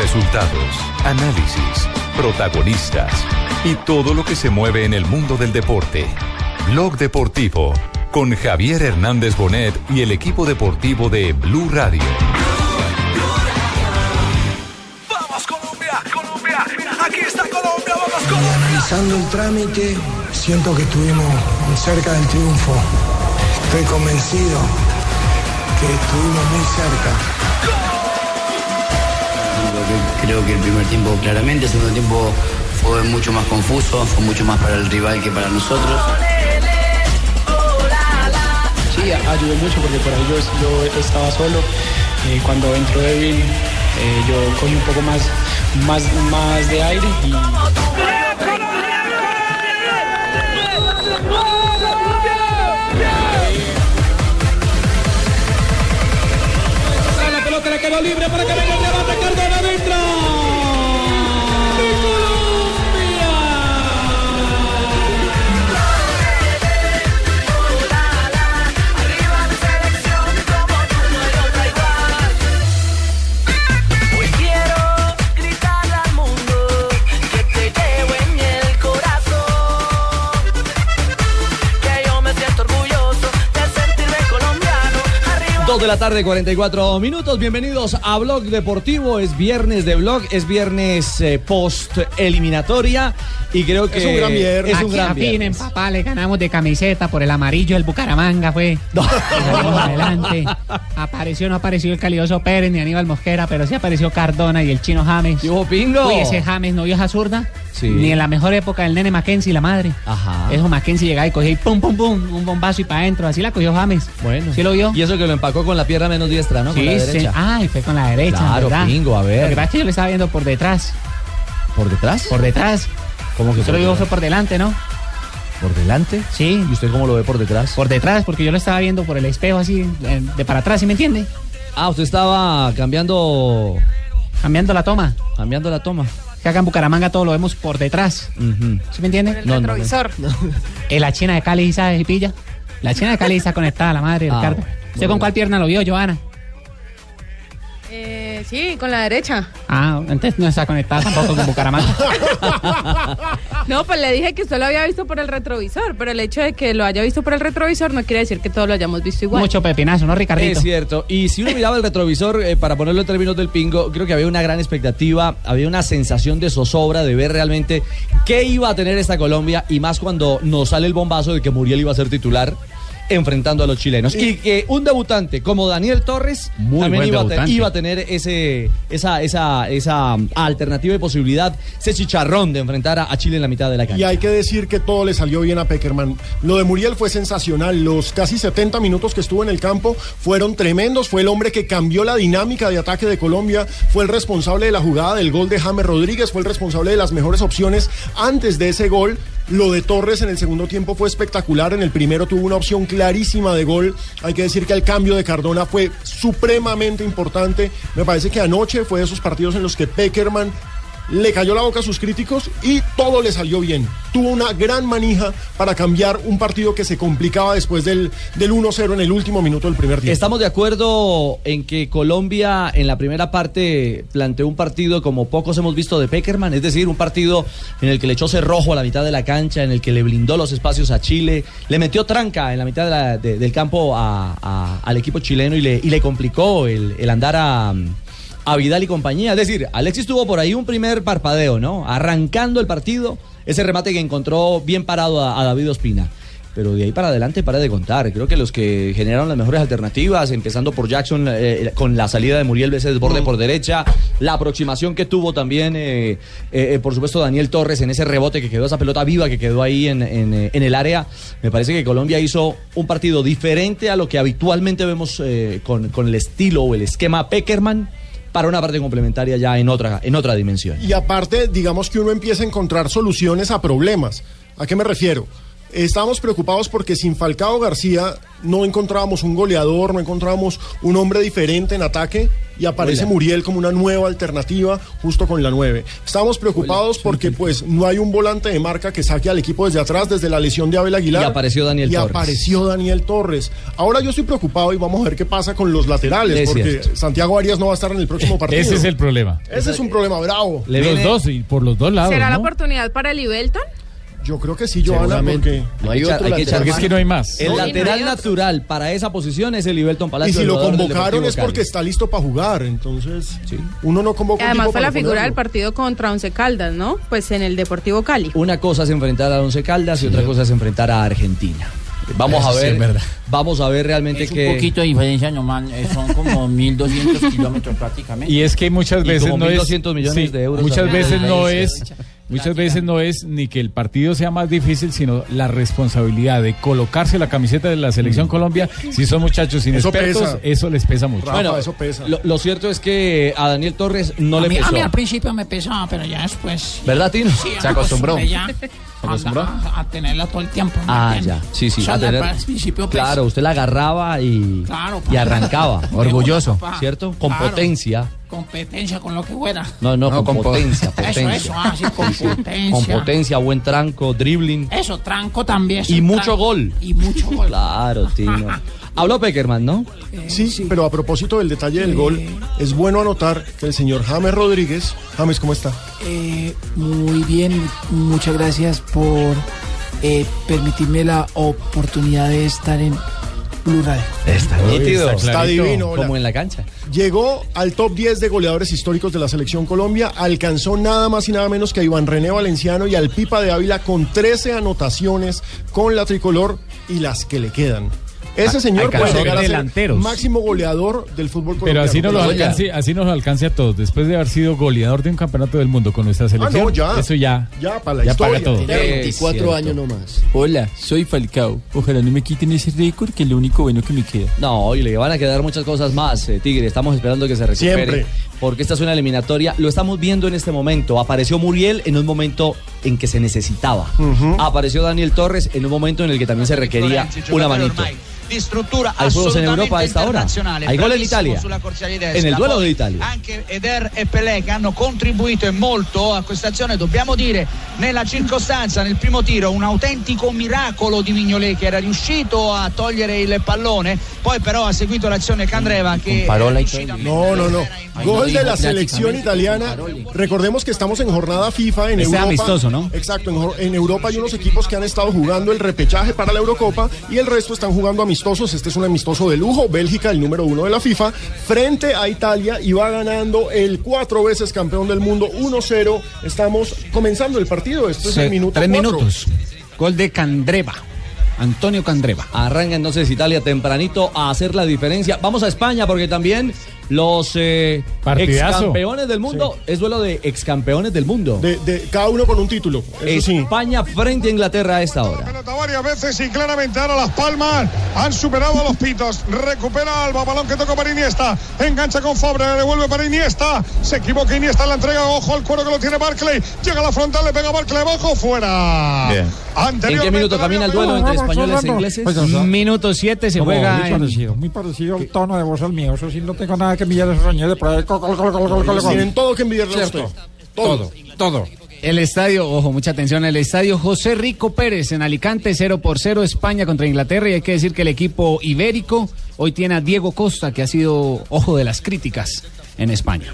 Resultados, análisis, protagonistas y todo lo que se mueve en el mundo del deporte. Blog Deportivo con Javier Hernández Bonet y el equipo deportivo de Blue Radio. ¡Vamos Colombia! ¡Colombia! ¡Aquí está Colombia! ¡Vamos Colombia! Realizando el trámite, siento que estuvimos muy cerca del triunfo. Estoy convencido que estuvimos muy cerca. Creo que el primer tiempo claramente, el segundo tiempo fue mucho más confuso, fue mucho más para el rival que para nosotros. Sí, ayudó mucho porque por ahí yo, yo estaba solo. Eh, cuando entró Evin, eh, yo cogí un poco más, más, más de aire y La pelota le quedó libre para que venga el Cardona 2 de la tarde, 44 minutos. Bienvenidos a Blog Deportivo. Es viernes de blog, es viernes eh, post eliminatoria y creo que Es un gran viernes. es un gran viernes. papá, le ganamos de camiseta por el amarillo del Bucaramanga, fue. Y salimos adelante. Apareció, no apareció el calidoso Pérez ni Aníbal Mosquera, pero sí apareció Cardona y el chino James. ¿Y hubo pingo? Uy, ese James no vio esa zurda. Sí. Ni en la mejor época del nene Mackenzie, la madre. Ajá. Eso Mackenzie llegaba y cogía y pum, pum, pum, un bombazo y para adentro. Así la cogió James. Bueno. ¿Sí lo vio? Y eso que lo empacó con la pierna menos diestra, ¿no? con la Sí, sí. derecha. Ay, fue con la derecha. Claro, ¿verdad? pingo, a ver. Lo que pasa es que yo le estaba viendo por detrás. ¿Por detrás? Por detrás. ¿Cómo que Usted lo vio fue por delante, ¿no? ¿Por delante? Sí. ¿Y usted cómo lo ve por detrás? Por detrás, porque yo lo estaba viendo por el espejo así, eh, de para atrás, ¿sí me entiende? Ah, usted estaba cambiando Cambiando la toma. cambiando la toma. Que acá en Bucaramanga todo lo vemos por detrás. Ujú. ¿Sí me entiende? No, no, no. Eh, la china de Cali sabe pilla. La china de Cali está conectada, la madre, Ah, Ricardo. bueno. ¿Usted Bueno. con cuál pierna lo vio, Joana? Eh, sí, con la derecha. Ah, entonces no está conectada tampoco con Bucaramanga. No, pues le dije que usted lo había visto por el retrovisor, pero el hecho de que lo haya visto por el retrovisor no quiere decir que todos lo hayamos visto igual. Mucho pepinazo, ¿no, Ricardito? Es cierto. Y si uno miraba el retrovisor, eh, para ponerlo en términos del pingo, creo que había una gran expectativa, había una sensación de zozobra de ver realmente qué iba a tener esta Colombia y más cuando nos sale el bombazo de que Muriel iba a ser titular enfrentando a los chilenos. Y que un debutante como Daniel Torres Muy también iba a, te- debutante. iba a tener ese, esa, esa, esa um, alternativa y posibilidad, ese chicharrón de enfrentar a, a Chile en la mitad de la cancha. Y hay que decir que todo le salió bien a Peckerman. Lo de Muriel fue sensacional. Los casi 70 minutos que estuvo en el campo fueron tremendos. Fue el hombre que cambió la dinámica de ataque de Colombia. Fue el responsable de la jugada del gol de James Rodríguez. Fue el responsable de las mejores opciones antes de ese gol. Lo de Torres en el segundo tiempo fue espectacular. En el primero tuvo una opción clarísima de gol. Hay que decir que el cambio de Cardona fue supremamente importante. Me parece que anoche fue de esos partidos en los que Peckerman le cayó la boca a sus críticos y todo le salió bien. Tuvo una gran manija para cambiar un partido que se complicaba después del, del 1-0 en el último minuto del primer tiempo. Estamos de acuerdo en que Colombia en la primera parte planteó un partido como pocos hemos visto de Peckerman, es decir, un partido en el que le echó cerrojo a la mitad de la cancha, en el que le blindó los espacios a Chile, le metió tranca en la mitad del campo al equipo chileno y le, y le complicó el, el andar a, a Vidal y compañía. Es decir, Alexis tuvo por ahí un primer parpadeo, ¿no? Arrancando el partido, ese remate que encontró bien parado a, a David Ospina. Pero de ahí para adelante para de contar. Creo que los que generaron las mejores alternativas, empezando por Jackson eh, con la salida de Muriel ese desborde por derecha, la aproximación que tuvo también, eh, eh, por supuesto, Daniel Torres en ese rebote que quedó, esa pelota viva que quedó ahí en, en, eh, en el área. Me parece que Colombia hizo un partido diferente a lo que habitualmente vemos eh, con, con el estilo o el esquema Peckerman para una parte complementaria ya en otra, en otra dimensión. Y aparte, digamos que uno empieza a encontrar soluciones a problemas. ¿A qué me refiero? Estábamos preocupados porque sin Falcao García no encontrábamos un goleador, no encontrábamos un hombre diferente en ataque. y aparece Hola. Muriel como una nueva alternativa justo con la 9. Estábamos preocupados porque pues no hay un volante de marca que saque al equipo desde atrás desde la lesión de Abel Aguilar. Y apareció Daniel Y Torres. apareció Daniel Torres. Ahora yo estoy preocupado y vamos a ver qué pasa con los laterales Es porque cierto. Santiago Arias no va a estar en el próximo partido. Ese es el problema. Ese es un problema bravo. los dos, y por los dos lados. ¿Será la oportunidad para el Ibelton? Yo creo que sí, Joana, porque No hay otro Porque es que no hay más. El No, y no lateral hay natural para esa posición es el Ibelton y Palacio. si el lo convocaron es porque Cali. está listo para jugar, entonces uno no convoca Y un además fue la figura del partido contra Once Caldas, ¿no? Pues en el Deportivo Cali. Una cosa es enfrentar a Once Caldas y otra cosa es enfrentar a Argentina. Vamos Eso a ver, es verdad. vamos a ver realmente Es un que poquito de diferencia nomás, eh, son como 1.200 kilómetros prácticamente. Y es que muchas Y veces como no es 1.200 millones de euros Muchas veces no es. Muchas veces no es ni que el partido sea más difícil, sino la responsabilidad de colocarse la camiseta de la selección Colombia. Si son muchachos inexpertos, eso les pesa mucho. Rafa, Bueno, eso pesa. Lo, lo cierto es que a Daniel Torres no a, le mí, a pesó. mí al principio me pesaba, pero ya después... ¿Verdad, Tino? Sí, Se acostumbró. Ya? A, a tenerla todo el tiempo. ¿me Ah, ya. Sí, sí. O sea, a tener- al principio, pues, claro, usted la agarraba y, Claro, y arrancaba. Orgulloso. ¿Cierto? Con Claro. potencia. Competencia con lo que fuera. No, no, No, con, con po- potencia, Eso, potencia. eso, ah, sí, con potencia. Con potencia, buen tranco, dribbling. Eso, tranco también. Y mucho tranco. gol. Y mucho gol. Claro, Tino. Habló Peckerman, ¿no? Sí, pero a propósito del detalle del gol, es bueno anotar que el señor James Rodríguez, James, ¿cómo está? Eh, muy bien, muchas gracias por eh, permitirme la oportunidad de estar en plural. Está nítido. está divino, hola. Como en la cancha. Llegó al top 10 de goleadores históricos de la selección Colombia, alcanzó nada más y nada menos que a Iván René Valenciano y al Pipa de Ávila con 13 anotaciones con la tricolor y las que le quedan. Ese señor puede llegar a ser delanteros. máximo goleador del fútbol Pero colombiano. así nos, lo alcance, así nos lo alcance a todos. Después de haber sido goleador de un campeonato del mundo con nuestra selección, no, ya. eso ya, Ya, para la ya historia. paga todo. Tiene 24 años nomás. Hola, soy Falcao. Ojalá no me quiten ese récord, que es lo único bueno que me queda. No, y le van a quedar muchas cosas más, eh, Tigre. Estamos esperando que se recupere. Siempre. Porque esta es una eliminatoria. Lo estamos viendo en este momento. Apareció Muriel en un momento en que se necesitava. Apareció Daniel Torres en un momento en el que también se requería una manito. Di struttura Hay juegos en Europa a esta hora. internazionale, Hay gol en bravissimo Italia. sulla destra. En el duelo Poi de Italia. Anche Eder e Pelé che hanno contribuito e molto a questa azione, dobbiamo dire nella circostanza, nel primo tiro, un autentico miracolo di Mignolet che era riuscito a togliere il pallone, poi però ha seguito l'azione Candreva che No, no, no. Gol de la selección italiana. Recordemos que estamos en jornada FIFA en Europa. amistoso, ¿no? Exacto. En, en Europa hay unos equipos que han estado jugando el repechaje para la Eurocopa y el resto están jugando amistosos. Este es un amistoso de lujo. Bélgica, el número uno de la FIFA, frente a Italia y va ganando el cuatro veces campeón del mundo 1-0. Estamos comenzando el partido. Esto es Se- el minuto tres cuatro. minutos. Gol de Candreva. Antonio Candreva. Arranca entonces Italia tempranito a hacer la diferencia. Vamos a España porque también los eh, Partidazo. excampeones del mundo es duelo de excampeones del mundo. De, de- cada uno con un título. Eso sí. España frente a Inglaterra a esta hora. pelota varias veces y claramente ahora las palmas han superado a los pitos. Recupera Alba, balón que toca para Iniesta. Engancha con Fabre, le devuelve para Iniesta. Se equivoca Iniesta en la entrega. Ojo al cuero que lo tiene Barclay. Llega a la frontal, le pega Barclay abajo, fuera. ¿En Anteriormente qué minuto camina el duelo entre españoles e ingleses? Minuto 7 se juega muy en- parecido, muy parecido el tono de voz al mío. Eso sí, no tengo nada que a gol, gol, gol, gol, gol. Tienen todo que envidiarle a usted. Todo, todo. El estadio, ojo, mucha atención, el estadio José Rico Pérez en Alicante, 0 por 0, España contra Inglaterra. Y hay que decir que el equipo ibérico hoy tiene a Diego Costa, que ha sido ojo de las críticas en España.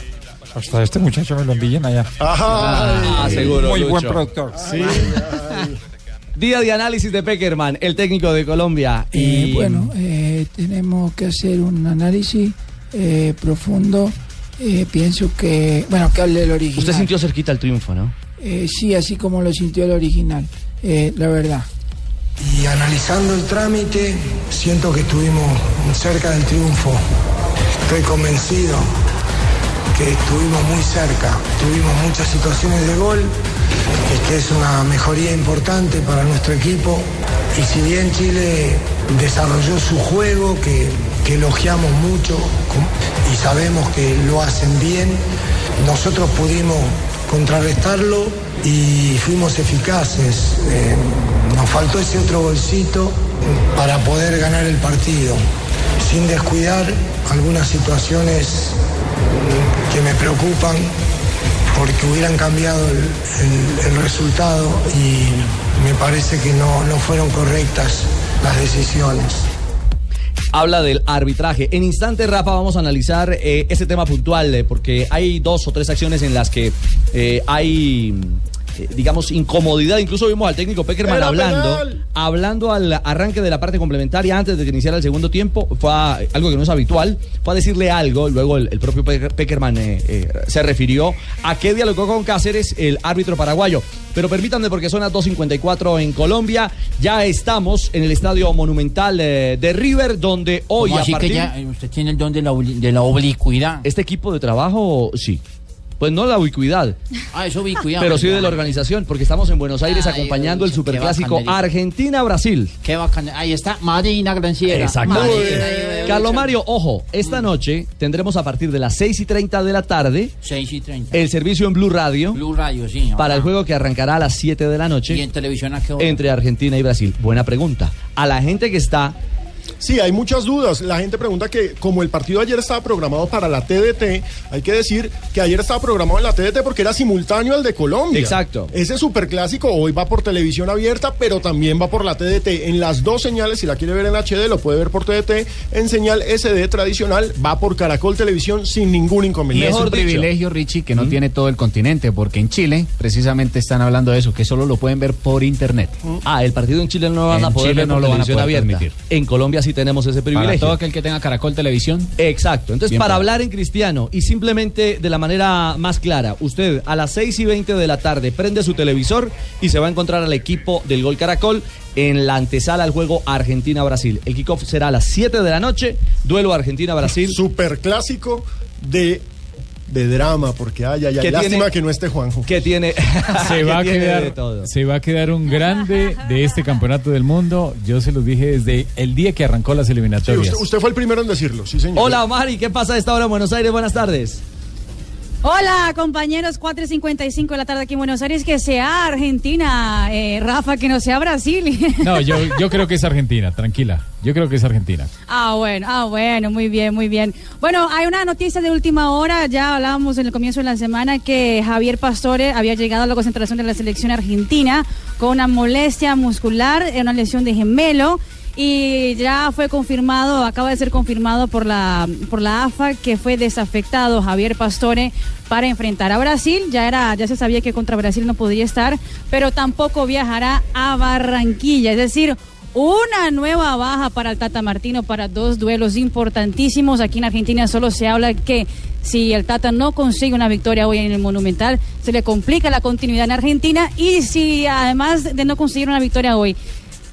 Hasta este muchacho me lo envíen allá. Ah, seguro, Muy buen productor. Sí. Día de análisis de Peckerman, el técnico de Colombia. Eh, bueno, eh, tenemos que hacer un análisis eh, profundo. Eh, pienso que, bueno, que hable el original. usted sintió cerquita el triunfo, ¿no? Eh, sí, así como lo sintió el original, eh, la verdad. Y analizando el trámite, siento que estuvimos cerca del triunfo. Estoy convencido que estuvimos muy cerca. Tuvimos muchas situaciones de gol, que es una mejoría importante para nuestro equipo. Y si bien Chile desarrolló su juego, que, que elogiamos mucho y sabemos que lo hacen bien, nosotros pudimos contrarrestarlo y fuimos eficaces. Eh, nos faltó ese otro golcito para poder ganar el partido, sin descuidar algunas situaciones mm, que me preocupan porque hubieran cambiado el, el- el resultado y me parece que no, no fueron correctas las decisiones. Habla del arbitraje. En instante, Rafa, vamos a analizar eh, ese tema puntual, eh, porque hay dos o tres acciones en las que eh, hay, eh, digamos, incomodidad. Incluso vimos al técnico Peckerman Era hablando, penal. hablando al arranque de la parte complementaria antes de que iniciara el segundo tiempo. Fue a- algo que no es habitual. Fue a decirle algo. Luego el, el propio Pe- Peckerman eh, eh, se refirió a qué dialogó con Cáceres, el árbitro paraguayo. Pero permítanme, porque son las 2.54 en Colombia. Ya estamos en el estadio monumental eh, de River, donde hoy ¿Cómo a así partir... que ya usted tiene el don de la, de la oblicuidad? Este equipo de trabajo, sí. Pues no la ubicuidad, Ah, eso ubicuidad. pero sí de la organización, porque estamos en Buenos Aires Ay, acompañando el superclásico. Argentina-Brasil. Qué bacán. Ahí está Marina Granciera. Exacto. Carlos Mario, ojo, esta noche tendremos a partir de las 6 y 30 de la tarde 6 y 30. el servicio en Blue Radio Blue Radio, sí. para el ajá. juego que arrancará a las 7 de la Y noche en televisión a qué hora? entre Argentina y Brasil. Buena pregunta. A la gente que está Sí, hay muchas dudas. La gente pregunta que como el partido ayer estaba programado para la TDT, hay que decir que ayer estaba programado en la TDT porque era simultáneo al de Colombia. Exacto. Ese superclásico hoy va por televisión abierta, pero también va por la TDT. En las dos señales, si la quiere ver en HD, lo puede ver por TDT. En señal SD tradicional, va por Caracol Televisión sin ningún Y inconveniente. es un privilegio, Richie, que no tiene todo el continente, porque en Chile precisamente están hablando de eso, que solo lo pueden ver por internet. Ah, el partido en Chile no lo van En a poder Chile ver no por lo van a poder abierta. permitir. En Colombia sí tenemos ese Para privilegio. todo aquel que tenga Caracol Televisión. Exacto. Entonces, Bien para para- hablar en cristiano y simplemente de la manera más clara, usted a las 6 y 20 de la tarde prende su televisor y se va a encontrar al equipo del Gol Caracol en la antesala al juego Argentina-Brasil. El kickoff será a las 7 de la noche, duelo Argentina-Brasil. Superclásico de, de drama, porque ay, ay, ay, Que lástima tiene- que no esté Juanjo. Que tiene, se va, a quedar, todo. se va a quedar un grande de este campeonato del mundo. Yo se los dije desde el día que arrancó las Sí, eliminatorias. usted, usted fue el primero en decirlo, sí, señor. Hola, Mari, ¿qué pasa a esta hora en Buenos Aires? Buenas tardes. Hola compañeros, 4 y 55 de la tarde aquí en Buenos Aires, que sea Argentina, eh, Rafa, que no sea Brasil. No, yo, yo creo que es Argentina, tranquila. Yo creo que es Argentina. ah, bueno, ah, bueno, muy bien, muy bien. Bueno, hay una noticia de última hora, ya hablábamos en el comienzo de la semana que Javier Pastore había llegado a la concentración de la selección argentina con una molestia muscular, eh, una lesión de gemelo. Y ya fue confirmado, acaba de ser confirmado por la, por la AFA que fue desafectado Javier Pastore para enfrentar a Brasil. Ya era, ya se sabía que contra Brasil no podía estar, pero tampoco viajará a Barranquilla. Es decir, una nueva baja para el Tata Martino para dos duelos importantísimos. Aquí en Argentina solo se habla que si el Tata no consigue una victoria hoy en el Monumental, se le complica la continuidad en Argentina. Y si además de no conseguir una victoria hoy,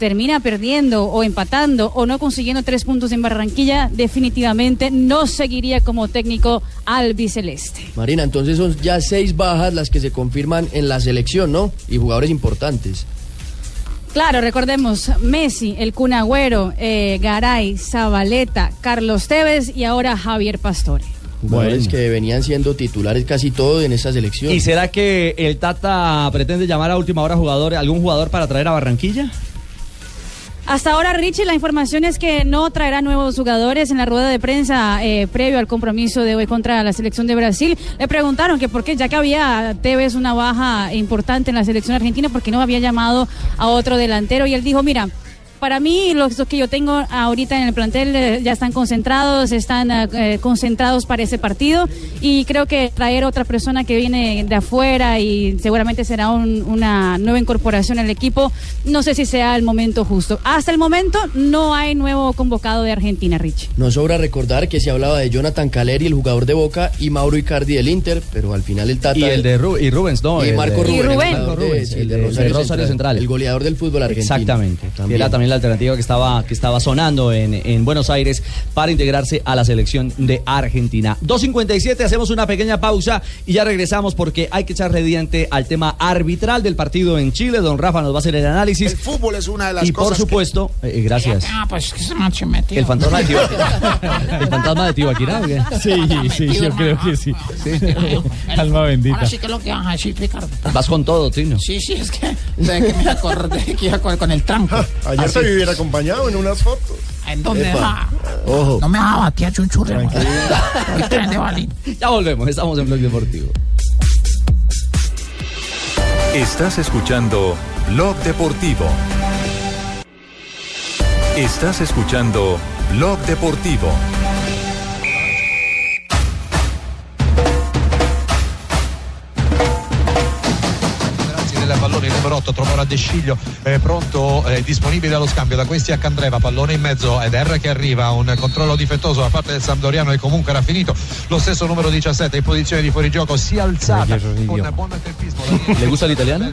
termina perdiendo o empatando o no consiguiendo tres puntos en Barranquilla, definitivamente no seguiría como técnico albiceleste. Marina, entonces son ya seis bajas las que se confirman en la selección, ¿no? Y jugadores importantes. Claro, recordemos Messi, el Cunagüero, eh, Garay, Zabaleta, Carlos Tevez y ahora Javier Pastore. Jugadores que venían siendo titulares casi todos en esa selección. ¿Y será que el Tata pretende llamar a última hora jugador, algún jugador para traer a Barranquilla? Hasta ahora, Richie, la información es que no traerá nuevos jugadores en la rueda de prensa eh, previo al compromiso de hoy contra la selección de Brasil. Le preguntaron que por qué, ya que había Tevez una baja importante en la selección argentina, porque no había llamado a otro delantero. Y él dijo, mira, para mí los, que yo tengo ahorita en el plantel eh, ya están concentrados, están eh, concentrados para ese partido y creo que traer otra persona que viene de afuera y seguramente será un- una nueva incorporación al equipo, no sé si sea el momento justo. Hasta el momento no hay nuevo convocado de Argentina, Rich. No sobra recordar que se hablaba de Jonathan Caleri, el jugador de Boca, y Mauro Icardi del Inter, pero al final el Tata... Y el de Ru- y Rubens, no. Y Marco de- Rubén. Y Rubén. el de- Rubens, sí, el de de- Rosario, de Rosario Central. El goleador del fútbol argentino. Exactamente. También. era también la alternativa que estaba, que estaba sonando en, en Buenos Aires para integrarse a la selección de Argentina. 2.57, hacemos una pequeña pausa y ya regresamos porque hay que echarle diente al tema arbitral del partido en Chile. Don Rafa nos va a hacer el análisis. El fútbol es una de las y cosas por supuesto, eh, gracias. Ah, pues que se me ha metido. El fantasma de Tibaquirá. ¿El fantasma de Tibaquirá? Sí, sí, yo creo que sí. Alma bendita. Ahora sí que es lo que vas a decir, Ricardo. Vas con todo, Trino. Sí, sí, es que, de que me acordé que iba con, con el tranco. Ayer ¿Ah, vivir acompañado en unas fotos. ¿En dónde? Epa. Ah, Ojo. No me va a batear chunchurre. Ya volvemos, estamos en Blog Deportivo. Estás escuchando Blog Deportivo. Estás escuchando Blog Deportivo. Numero 8 trova ora De Sciglio eh, pronto eh, disponibile allo scambio da questi a Candreva pallone in mezzo ed R che arriva un controllo difettoso da parte del Sampdoriano e comunque era finito lo stesso numero 17 in posizione di fuorigioco si è alzata con buon tempismo ¿Le gusta el italiano?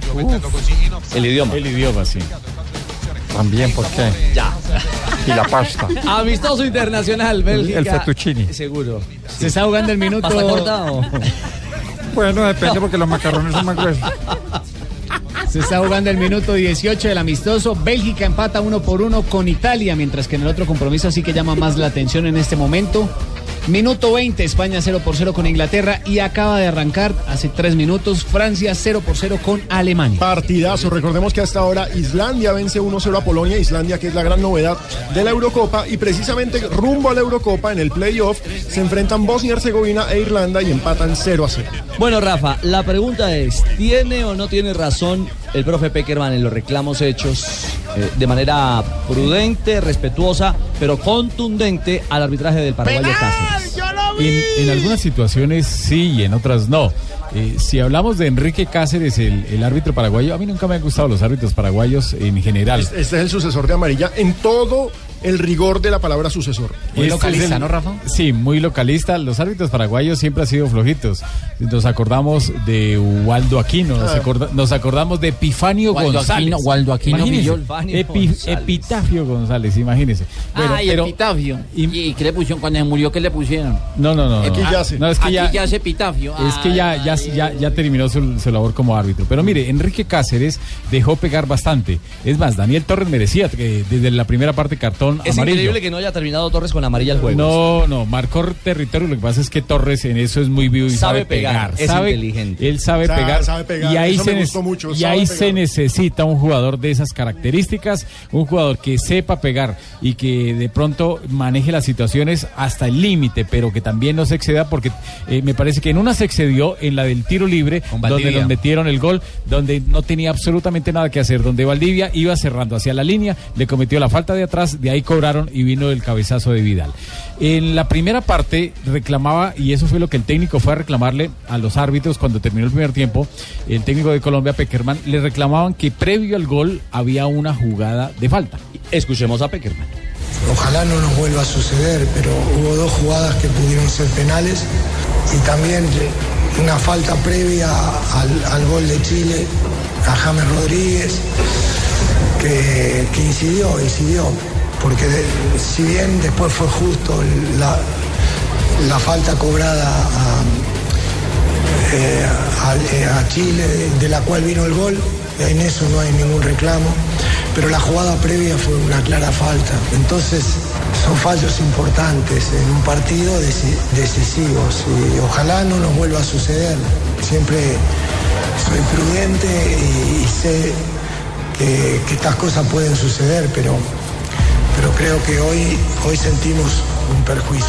El idioma. El idioma, sí. También, ¿por qué? Ya. Y la pasta. Amistoso internacional, Bélgica. El fettuccini. Seguro. Se está jugando el minuto. ¿Pasta corta o...? Bueno, depende porque los macarrones son más gruesos. Se está jugando el minuto 18 del amistoso. Bélgica empata uno por uno con Italia, mientras que en el otro compromiso sí que llama más la atención en este momento. Minuto 20, España 0 por 0 con Inglaterra y acaba de arrancar hace tres minutos Francia 0 por 0 con Alemania. Partidazo. Recordemos que hasta ahora Islandia vence 1-0 a Polonia. Islandia, que es la gran novedad de la Eurocopa. Y precisamente rumbo a la Eurocopa, en el playoff, se enfrentan Bosnia, Herzegovina e Irlanda y empatan 0 a 0. Bueno, Rafa, la pregunta es, ¿tiene o no tiene razón el profe Peckerman en los reclamos hechos eh, de manera prudente, respetuosa, pero contundente al arbitraje del paraguayo Cáceres? En, en algunas situaciones sí y en otras no. Eh, si hablamos de Enrique Cáceres, el, el árbitro paraguayo, a mí nunca me han gustado los árbitros paraguayos en general. Este es el sucesor de Amarilla en todo el rigor de la palabra sucesor. Este es el- Sí, muy localista. Los árbitros paraguayos siempre han sido flojitos. Nos acordamos de Waldo Aquino, nos, Ah. acorda- nos acordamos de Epifanio Waldo González. Aquino- Waldo Aquino Imagínese, Villol. Epi- Epifanio González. Epitafio González, imagínese. Bueno, pero- epitafio. ¿Y, qué le pusieron cuando se murió? ¿Qué le pusieron? No, no, no. Aquí no. yace. No, es que ya, epitafio. Es que ya, ya, ya, ya terminó su, su labor como árbitro. Pero mire, Enrique Cáceres dejó pegar bastante. Es más, Daniel Torres merecía que desde la primera parte cartón Es amarillo. increíble que no haya terminado Torres con amarilla el juego. No, no, marcó territorio. Lo que pasa es que Torres en eso es muy vivo y sabe, Sabe pegar, es sabe, inteligente. Él sabe pegar. sabe pegar, Y ahí, eso se, me gustó mucho, y ahí pegar. se necesita un jugador de esas características, un jugador que sepa pegar y que de pronto maneje las situaciones hasta el límite, pero que también no se exceda porque eh, me parece que en una se excedió en la del tiro libre, donde nos metieron el gol, donde no tenía absolutamente nada que hacer, donde Valdivia iba cerrando hacia la línea, le cometió la falta de atrás, de ahí cobraron y vino el cabezazo de Vidal. En la primera parte reclamaba, y eso fue lo que el técnico fue a reclamarle a los árbitros cuando terminó el primer tiempo, el técnico de Colombia, Peckerman, le reclamaban que previo al gol había una jugada de falta. Escuchemos a Peckerman. Ojalá no nos vuelva a suceder, pero hubo dos jugadas que pudieron ser penales y también una falta previa al, gol de Chile a James Rodríguez que, incidió, incidió, porque si bien después fue justo la, falta cobrada a, eh, eh, a Chile, de la cual vino el gol, en eso no hay ningún reclamo, pero la jugada previa fue una clara falta. Entonces son fallos importantes en un partido deci- decisivos y ojalá no nos vuelva a suceder. Siempre soy prudente y, sé que, que estas cosas pueden suceder, pero, pero creo que hoy, hoy sentimos un perjuicio.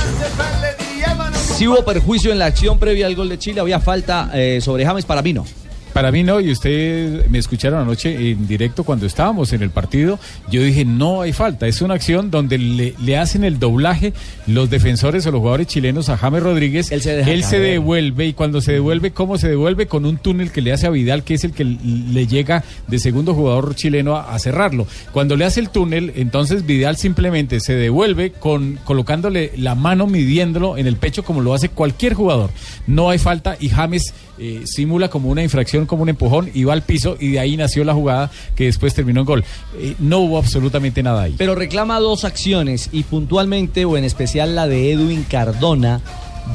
Si hubo perjuicio en la acción previa al gol de Chile, había falta eh, sobre James para mí no. Para mí no, y ustedes me escucharon anoche en directo cuando estábamos en el partido, yo dije, no hay falta, es una acción donde le, le hacen el doblaje los defensores o los jugadores chilenos a James Rodríguez, él se, caer. devuelve y cuando se devuelve, ¿cómo se devuelve? Con un túnel que le hace a Vidal, que es el que le llega de segundo jugador chileno a, a cerrarlo. Cuando le hace el túnel, entonces Vidal simplemente se devuelve con colocándole la mano midiéndolo en el pecho como lo hace cualquier jugador. No hay falta y James eh, simula como una infracción, como un empujón y va al piso y de ahí nació la jugada que después terminó en gol. Eh, no hubo absolutamente nada ahí. Pero reclama dos acciones y puntualmente o en especial la de Edwin Cardona,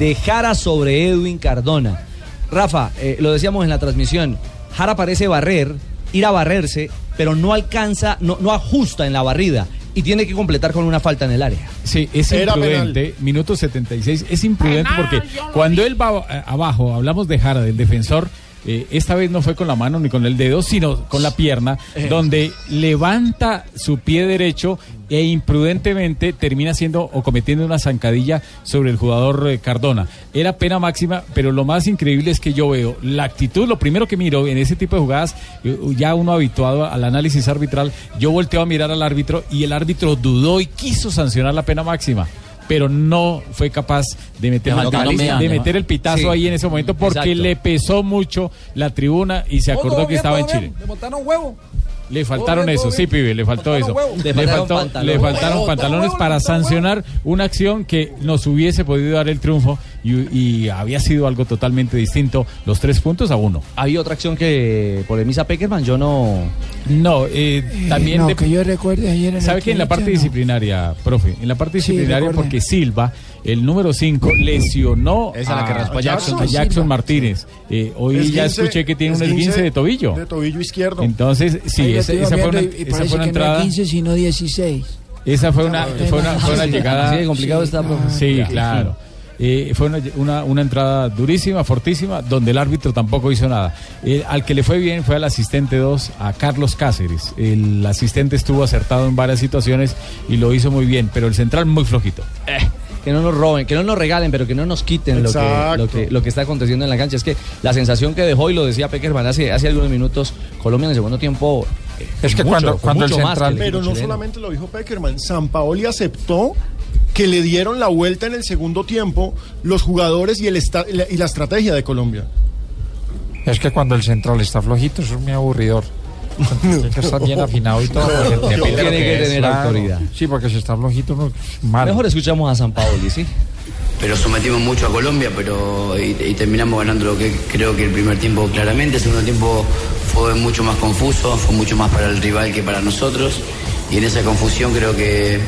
de Jara sobre Edwin Cardona. Rafa, eh, lo decíamos en la transmisión, Jara parece barrer, ir a barrerse, pero no alcanza, no, no ajusta en la barrida y tiene que completar con una falta en el área. Sí, es Era imprudente, minuto 76, es imprudente porque cuando él va a- abajo, hablamos de Jara, del defensor, eh, esta vez no fue con la mano ni con el dedo, sino con la pierna, Eh. donde levanta su pie derecho e imprudentemente termina haciendo o cometiendo una zancadilla sobre el jugador eh, Cardona. Era pena máxima, pero lo más increíble es que yo veo la actitud, lo primero que miro en ese tipo de jugadas, eh, ya uno habituado al análisis arbitral, yo volteo a mirar al árbitro y el árbitro dudó y quiso sancionar la pena máxima. Pero no fue capaz de meter, de meter el pitazo Sí. ahí en ese momento porque Exacto. le pesó mucho la tribuna y se acordó que estaba en Chile. Le botaron huevo. Le faltaron eso, sí, pibe, le faltó eso. Le, faltó- pantalones. le faltaron pantalones para sancionar una acción que nos hubiese podido dar el triunfo y, y había sido algo totalmente distinto, los tres puntos a uno. Había otra acción que polemiza Peckerman, yo no... No, eh, también no, de- que yo recuerde ayer en ¿Sabe que en la parte no. disciplinaria, profe? En la parte disciplinaria porque Silva, el número 5, lesionó Esa es la que raspó a Jackson. a Jackson. Martínez. Eh, hoy Esguince- ya escuché que tiene un esguince de tobillo. De tobillo izquierdo. Entonces, sí, esa, fue una, y- y esa parece fue una que no entrada. era 15, sino 16. Esa fue una, fue una, fue una llegada. De complicado está, profe. Sí, claro. Eh, fue una, una- una entrada durísima, fortísima, donde el árbitro tampoco hizo nada. Eh, al que le fue bien fue al asistente 2, a Carlos Cáceres. El asistente estuvo acertado en varias situaciones y lo hizo muy bien, pero el central muy flojito. Eh, que no nos roben, que no nos regalen, pero que no nos quiten lo que, lo, que, lo que está aconteciendo en la cancha. Es que la sensación que dejó, y lo decía Peckerman hace, hace algunos minutos, Colombia en el segundo tiempo... eh, Es que mucho, cuando, cuando el central. que el Pero no chileno. solamente lo dijo Peckerman, San Paoli aceptó que le dieron la vuelta en el segundo tiempo los jugadores y, el esta- y la- y la estrategia de Colombia. Es que cuando el central está flojito, eso es muy aburridor. Tiene que estar bien afinado y todo. porque Tiene que es, tener autoridad. Sí, porque si está flojito, no, mal. Mejor escuchamos a San Paoli, ¿sí? pero sometimos mucho a Colombia pero y, y terminamos ganando lo que creo que el primer tiempo claramente el segundo tiempo fue mucho más confuso fue mucho más para el rival que para nosotros y en esa confusión creo que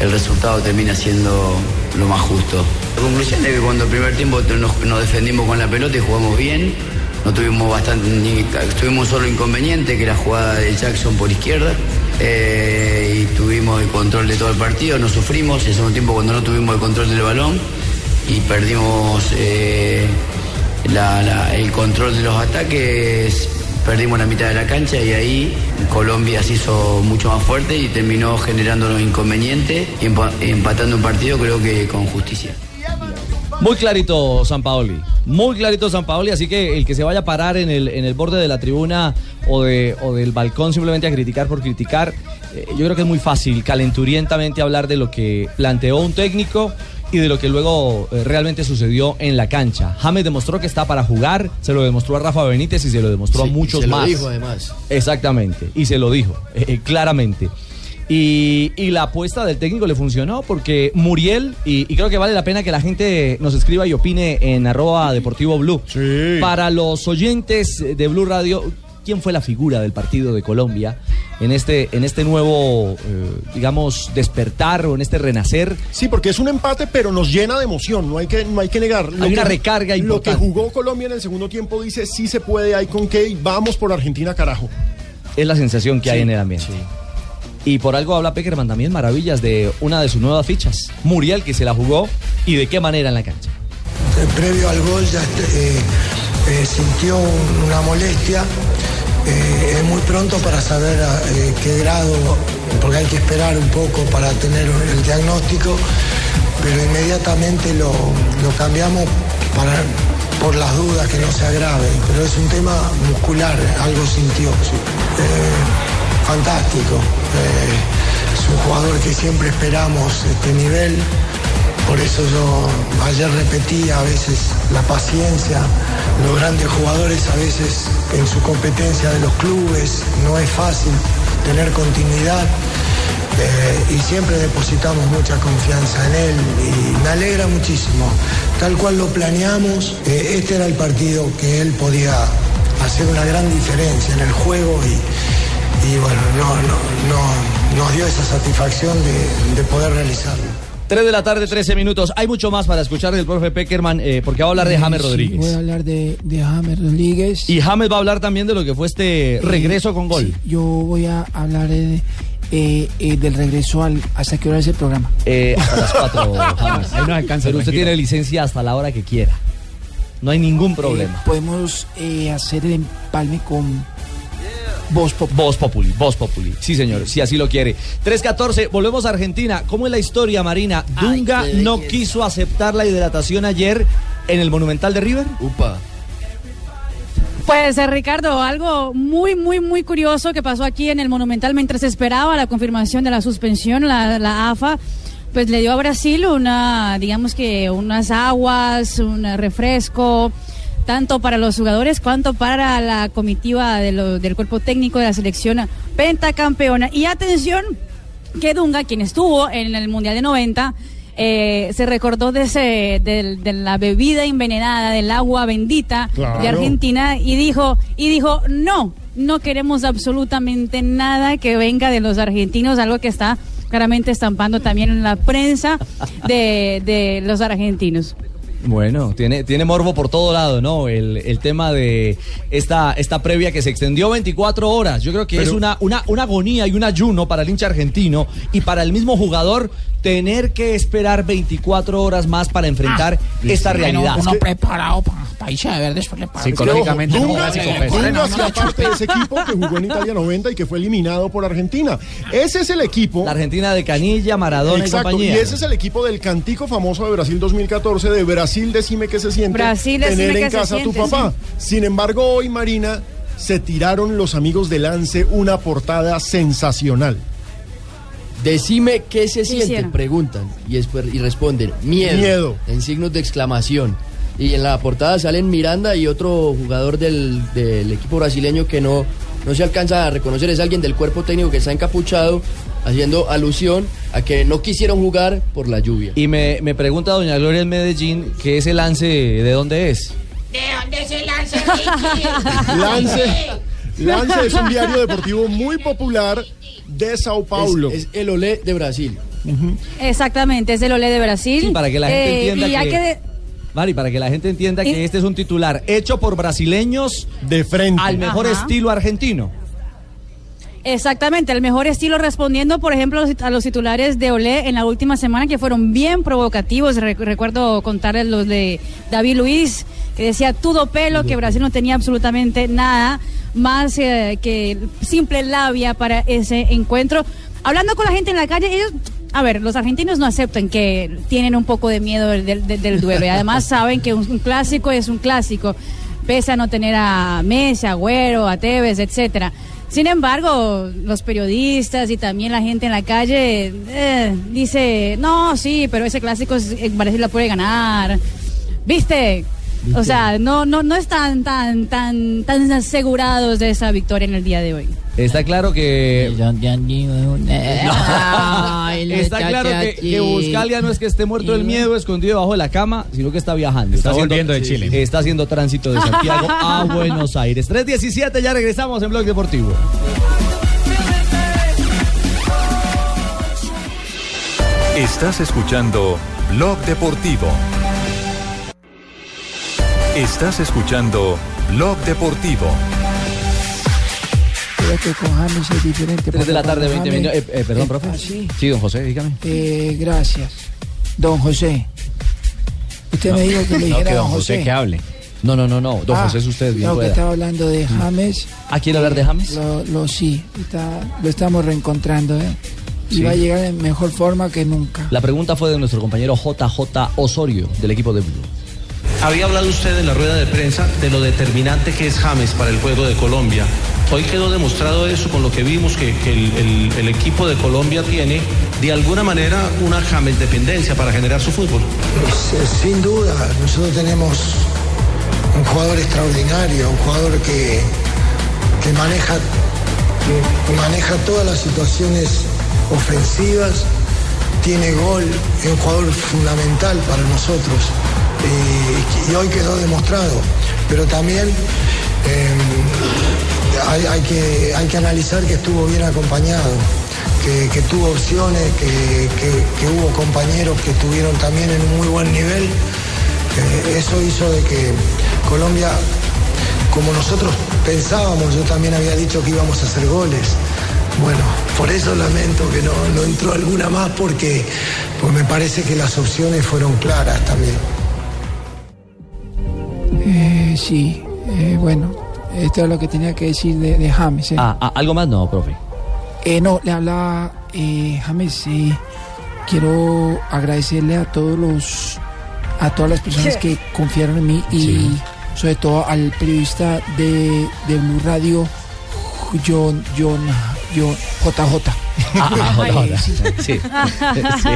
el resultado termina siendo lo más justo la conclusión es que cuando el primer tiempo nos, nos defendimos con la pelota y jugamos bien no tuvimos bastante ni- tuvimos solo inconveniente que la jugada de Jackson por izquierda eh, y tuvimos el control de todo el partido, no sufrimos, el segundo tiempo cuando no tuvimos el control del balón y perdimos eh, el control de los ataques, perdimos la mitad de la cancha y ahí Colombia se hizo mucho más fuerte y terminó generando los inconvenientes y empa- empatando un partido creo que con justicia. Muy clarito San Paoli, muy clarito San Paoli, así que el que se vaya a parar en el, en el borde de la tribuna o, de, o del balcón simplemente a criticar por criticar, eh, yo creo que es muy fácil calenturientamente hablar de lo que planteó un técnico y de lo que luego eh, realmente sucedió en la cancha. James demostró que está para jugar, se lo demostró a Rafa Benítez y se lo demostró Sí, a muchos se lo más. dijo, además. Exactamente, y se lo dijo, eh, claramente. Y, y la apuesta del técnico le funcionó porque Muriel, y, y creo que vale la pena que la gente nos escriba y opine en arroba deportivo blue. Para los oyentes de Blue Radio, ¿quién fue la figura del partido de Colombia en este, en este nuevo, eh, digamos, despertar o en este renacer? Sí, porque es un empate, pero nos llena de emoción, no hay que, no hay que negar. Hay una que- recarga Lo que importante. jugó Colombia en el segundo tiempo dice, sí se puede, hay con qué, vamos por Argentina, carajo. Es la sensación que hay Sí, en el ambiente. Y por algo habla Peckerman también maravillas de una de sus nuevas fichas, Muriel, que se la jugó y de qué manera en la cancha. Eh, previo al gol ya eh, eh, sintió un- una molestia. Es muy pronto para saber qué grado, porque hay que esperar un poco para tener el diagnóstico, pero inmediatamente lo, lo cambiamos para, por las dudas que no se agrave. Pero es un tema muscular, algo sintió. sí. Fantástico. Eh, es un jugador que siempre esperamos este nivel. Por eso yo ayer repetí a veces la paciencia. Los grandes jugadores a veces en su competencia de los clubes no es fácil tener continuidad. Eh, y siempre depositamos mucha confianza en él y me alegra muchísimo. Tal cual lo planeamos, eh, este era el partido que él podía hacer una gran diferencia en el juego y, y bueno, no, no, no- nos dio esa satisfacción de, de poder realizarlo. 3 de la tarde, 13 minutos. Hay mucho más para escuchar del profe Peckerman, eh, porque va a hablar de James Sí, Rodríguez. Voy a hablar de, de James Rodríguez. Y James va a hablar también de lo que fue este regreso con gol. Yo voy a hablar de, eh, eh, del regreso al. ¿Hasta qué hora es el programa? Eh, hasta las 4, James. Ahí nos alcanza, Pero usted tiene licencia hasta la hora que quiera. No hay ningún eh, problema. podemos eh, hacer el empalme con Voz Populi. Voz Populi, Voz Populi. Sí, señor, si así lo quiere. 314, volvemos a Argentina. ¿Cómo es la historia, Marina? Dunga no quiso aceptar la hidratación ayer en el Monumental de River. Upa. Pues eh, Ricardo, algo muy, muy, muy curioso que pasó aquí en el Monumental mientras esperaba la confirmación de la suspensión, la, la AFA, pues le dio a Brasil una, digamos que unas aguas, un refresco, tanto para los jugadores cuanto para la comitiva de lo- del cuerpo técnico de la selección pentacampeona. Y atención, que Dunga, quien estuvo en el Mundial de 90, eh, se recordó de, ese, de, la bebida envenenada, del agua bendita Claro. de Argentina y dijo, y dijo, no, no queremos absolutamente nada que venga de los argentinos, algo que está claramente estampando también en la prensa de, de los argentinos. Bueno, tiene, tiene morbo por todo lado, ¿no? El, el tema de esta, esta previa que se extendió 24 horas. Yo creo que es Pero- una, una, una agonía y un ayuno para el hincha argentino y para el mismo jugador tener que esperar 24 horas más para enfrentar esta realidad. Uno preparado para irse a ver después le pago. Psicológicamente Es que, no, Dunga, pues. No, no, parte de ese equipo que jugó en Italia 90 y que fue eliminado por Argentina. Ese es el equipo. La Argentina de Canilla, Maradona Exacto, y compañía. y ese es el equipo del cantico famoso de Brasil 2014, de Brasil decime que se siente Brasil, tener en qué casa a tu papá. Sin embargo, hoy Marina se tiraron los amigos de Lance una portada sensacional. Decime qué se siente, hicieron? preguntan y, después, y responden, miedo, Miedo. en signos de exclamación. Y en la portada salen Miranda y otro jugador del, del equipo brasileño que no, no se alcanza a reconocer, es alguien del cuerpo técnico que está encapuchado, haciendo alusión a que no quisieron jugar por la lluvia. Y me, me pregunta doña Gloria en Medellín que ese lance de dónde es. ¿De dónde se lanza Lance, Lance es un diario deportivo muy popular de Sao Paulo. Es, es el Olé de Brasil. Exactamente, es el Olé de Brasil. Sí, para que la gente Eh, entienda y hay que- que de- Mari, para que la gente entienda que este es un titular hecho por brasileños de frente al mejor Ajá. estilo argentino. Exactamente, el mejor estilo respondiendo, por ejemplo, a los- titulares de Olé en la última semana que fueron bien provocativos. Re- recuerdo contarles los de David Luis, que decía todo pelo, que Brasil no tenía absolutamente nada más eh, que simple labia para ese encuentro. Hablando con la gente en la calle, ellos, a ver, los argentinos no aceptan que tienen un poco de miedo del, del- del duelo y además saben que un, un clásico es un clásico, pese a no tener a Messi, a Agüero, a Tevez, etcétera. Sin embargo, los periodistas y también la gente en la calle eh, dice, no, sí, pero ese clásico es- eh, Brasil la puede ganar. ¿Viste? O sea, no, no, no están tan, tan, tan asegurados de esa victoria en el día de hoy. Está claro que. Está claro que, que Buscalia no es que esté muerto del miedo, escondido debajo de la cama, sino que está viajando. Está haciendo- volviendo de Chile. Está haciendo tránsito de Santiago a Buenos Aires. 3.17, ya regresamos en Blog Deportivo. Estás escuchando Blog Deportivo. Estás escuchando Blog Deportivo. Creo que con James es diferente. 3 de la tarde, con 20 James- minutos. Eh, eh, perdón, profe. ¿Ah, sí? Sí, don José, dígame. Eh, gracias. Don José. Usted me dijo que le No, dijera que don don José. José que hable. No, no, no, no. Don Ah, José es usted, bien No, que estaba hablando de James. ¿Ah, quiere hablar de James? Lo, lo sí, está- lo estamos reencontrando, ¿eh? Y Sí. va a llegar en mejor forma que nunca. La pregunta fue de nuestro compañero JJ Osorio, del equipo de Blue. Había hablado usted en la rueda de prensa de lo determinante que es James para el juego de Colombia. Hoy quedó demostrado eso con lo que vimos que, el equipo de Colombia tiene de alguna manera una James dependencia para generar su fútbol. Pues, eh, sin duda, nosotros tenemos un jugador extraordinario, un jugador que, que maneja, que maneja todas las situaciones ofensivas, tiene gol, es un jugador fundamental para nosotros eh, y hoy quedó demostrado. Pero también eh, hay, hay que, hay que analizar que estuvo bien acompañado, que, tuvo opciones, que, que- que hubo compañeros que estuvieron también en un muy buen nivel. Eh, eso hizo de que Colombia, como nosotros pensábamos, yo también había dicho que íbamos a hacer goles. Bueno, por eso lamento que no, no entró alguna más porque pues me parece que las opciones fueron claras también. Eh, sí, eh, bueno, esto es lo que tenía que decir de, de James. eh. Ah, ah, ¿Algo más? No, profe. Eh, no, le habla eh, James. eh, quiero agradecerle a todos los, a todas las personas que confiaron en mí y Sí. sobre todo al periodista de, de Blue Radio, John, John, John, JJ. Ah, Ay, hola, hola. sí. Sí. Sí.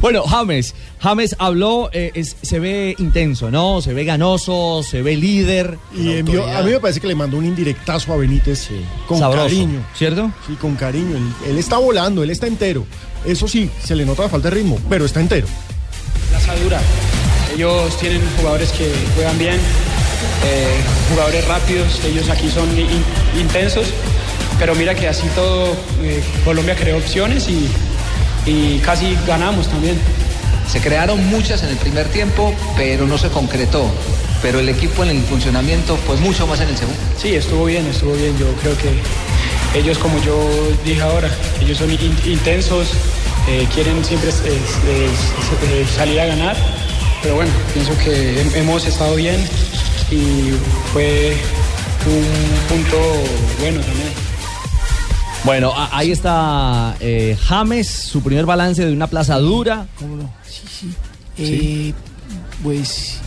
Bueno, James, James habló, eh, es- se ve intenso, ¿no? Se ve ganoso, se ve líder. Y envió, a mí me parece que le mandó un indirectazo a Benítez con Sabroso, cariño. ¿Cierto? Sí, con cariño. Él, él está volando, él está entero. Eso sí, se le nota la falta de ritmo, pero está entero. plaza dura. Ellos tienen jugadores que juegan bien, eh, jugadores rápidos, ellos aquí son in- intensos, pero mira que así todo eh, Colombia creó opciones y, y casi ganamos también. Se crearon muchas en el primer tiempo, pero no se concretó. Pero el equipo en el funcionamiento fue mucho más en el segundo. Sí, estuvo bien, estuvo bien. Yo creo que ellos, como yo dije ahora, ellos son in- intensos, eh, quieren siempre es- es- es- eh, salir a ganar. Pero bueno, pienso que hem- hemos estado bien y fue un punto bueno también. Bueno, ahí está eh, James, su primer balance de una plaza dura. ¿Cómo no? Sí, sí. Eh, Pues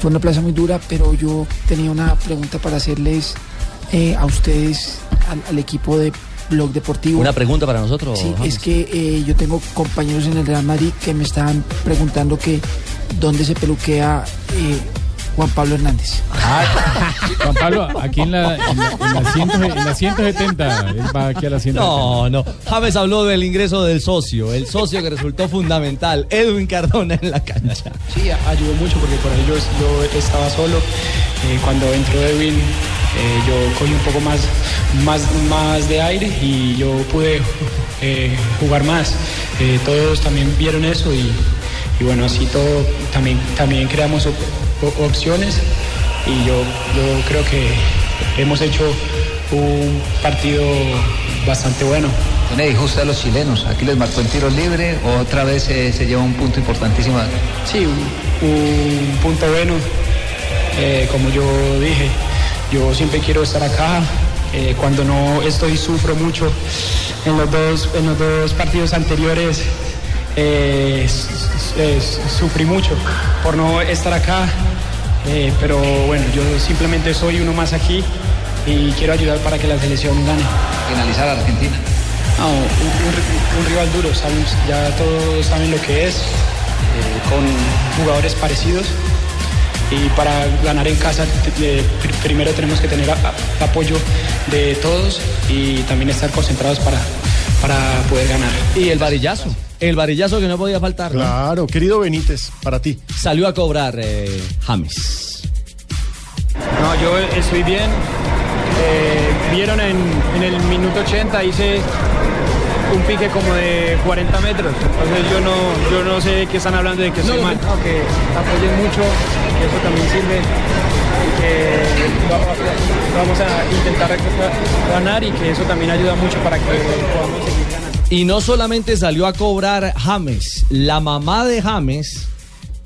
fue una plaza muy dura, pero yo tenía una pregunta para hacerles eh, a ustedes, al, al equipo de Blog Deportivo. Una pregunta para nosotros. Sí, James. es que eh, yo tengo compañeros en el Real Madrid que me estaban preguntando que dónde se peluquea eh, Juan Pablo Hernández. Juan Pablo, aquí en la, en la, en la 100 en la 170, él va aquí a la 170. No, no. James habló del ingreso del socio, el socio que resultó fundamental, Edwin Cardona en la cancha. Sí, ayudó mucho porque por ello yo estaba solo. Eh, cuando entró Edwin, eh, yo cogí un poco más, más, más de aire y yo pude eh, jugar más. Eh, todos también vieron eso y, y bueno, así todo también, también creamos opciones y yo, yo creo que hemos hecho un partido bastante bueno. Tiene injusta a los chilenos. Aquí les marcó en tiro libre. Otra vez eh, se lleva un punto importantísimo. Sí, un, un punto bueno. Eh, como yo dije, yo siempre quiero estar acá. Eh, cuando no estoy sufro mucho. En los dos, en los dos partidos anteriores eh, s- sufrí mucho por no estar acá. Eh, pero bueno, yo simplemente soy uno más aquí y quiero ayudar para que la selección gane. Finalizar a Argentina. No, un, un ri- un rival duro, sabemos- ya todos saben lo que es, eh, con jugadores parecidos. Y para ganar en casa, eh, primero tenemos que tener a- a- apoyo de todos y también estar concentrados para, para poder ganar. Y el varillazo, el varillazo que no podía faltar. ¿no? Claro, querido Benítez, para ti. Salió a cobrar eh, James. No, yo estoy bien. Eh, Vieron en, en el minuto 80 hice un pique como de 40 metros. Entonces yo no, yo no sé qué están hablando de que estoy mal. No, que apoyen mucho, que eso también sirve. y Que va- vamos a intentar ganar y que eso también ayuda mucho para que podamos seguir ganando. Y no solamente salió a cobrar James, la mamá de James,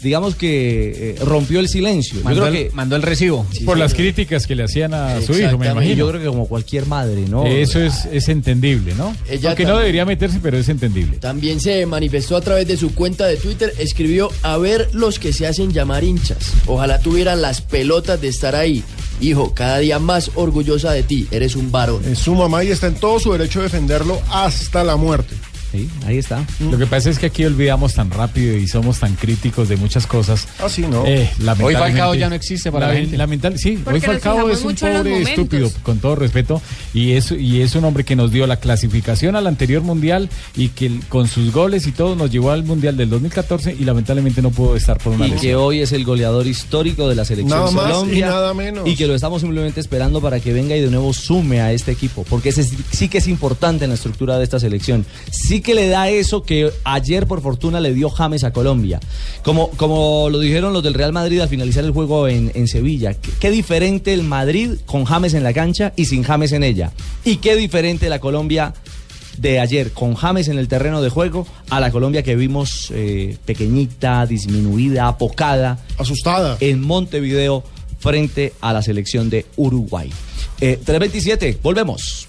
digamos que eh, rompió el silencio. Mandó yo creo el- que mandó el recibo. Por las críticas que le hacían a su hijo, me imagino. Yo creo que como cualquier madre, ¿no? Eso es, es entendible, ¿no? Ella Aunque no también. debería meterse, pero es entendible. También se manifestó a través de su cuenta de Twitter, escribió, a ver los que se hacen llamar hinchas. Ojalá tuvieran las pelotas de estar ahí. Hijo, cada día más orgullosa de ti, eres un varón. Es su mamá y está en todo su derecho de defenderlo hasta la muerte. Sí, ahí está. Lo que pasa es que aquí olvidamos tan rápido y somos tan críticos de muchas cosas. Ah, sí, ¿no? Eh, Hoy lamentablemente- Falcao ya no existe para la Lamen- gente. lamentable- sí, Porque hoy Falcao es un pobre estúpido, con todo respeto, y es, y es un hombre que nos dio la clasificación al anterior mundial y que con sus goles y todo nos llevó al mundial del 2014 y lamentablemente no pudo estar por una Y lesión. que hoy es el goleador histórico de la selección Nada más y Colombia. nada menos. Y que lo estamos simplemente esperando para que venga y de nuevo sume a este equipo. Porque ese sí que es importante en la estructura de esta selección. Sí que le da eso que ayer por fortuna le dio James a Colombia. Como, como lo dijeron los del Real Madrid al finalizar el juego en, en Sevilla. ¿Qué, qué diferente el Madrid con James en la cancha y sin James en ella. Y qué diferente la Colombia de ayer con James en el terreno de juego a la Colombia que vimos eh, pequeñita, disminuida, apocada, asustada en Montevideo frente a la selección de Uruguay. Eh, 327, volvemos.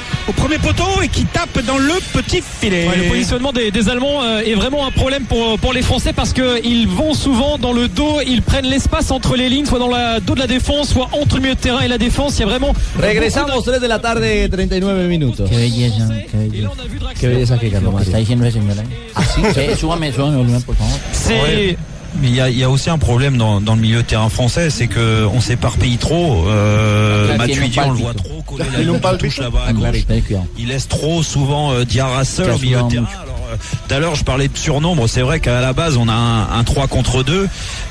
Au premier poteau et qui tape dans le petit filet. Ouais, le positionnement des, des Allemands euh, est vraiment un problème pour, pour les Français parce qu'ils vont souvent dans le dos, ils prennent l'espace entre les lignes, soit dans le dos de la défense, soit entre le milieu de terrain et la défense. Il y a vraiment. Regresamos 3 de la tarde, 39 minutos. Qué belleza, qué belleza. Qué belleza que está diciendo ese señor ahí. ¿Ah, sí? Sí, súbame, súbame, volumen, por favor. C'est. Mais il y, a- il y a aussi un problème dans, dans le milieu de terrain français, c'est que on s'éparpille trop. Euh, Matuidi, on le voit trop coller la touche là-bas à gauche. Il laisse trop souvent euh, Diarra seul au milieu de terrain. Tout à l'heure, je parlais de surnombre. C'est vrai qu'à la base, on a un, un 3 contre 2,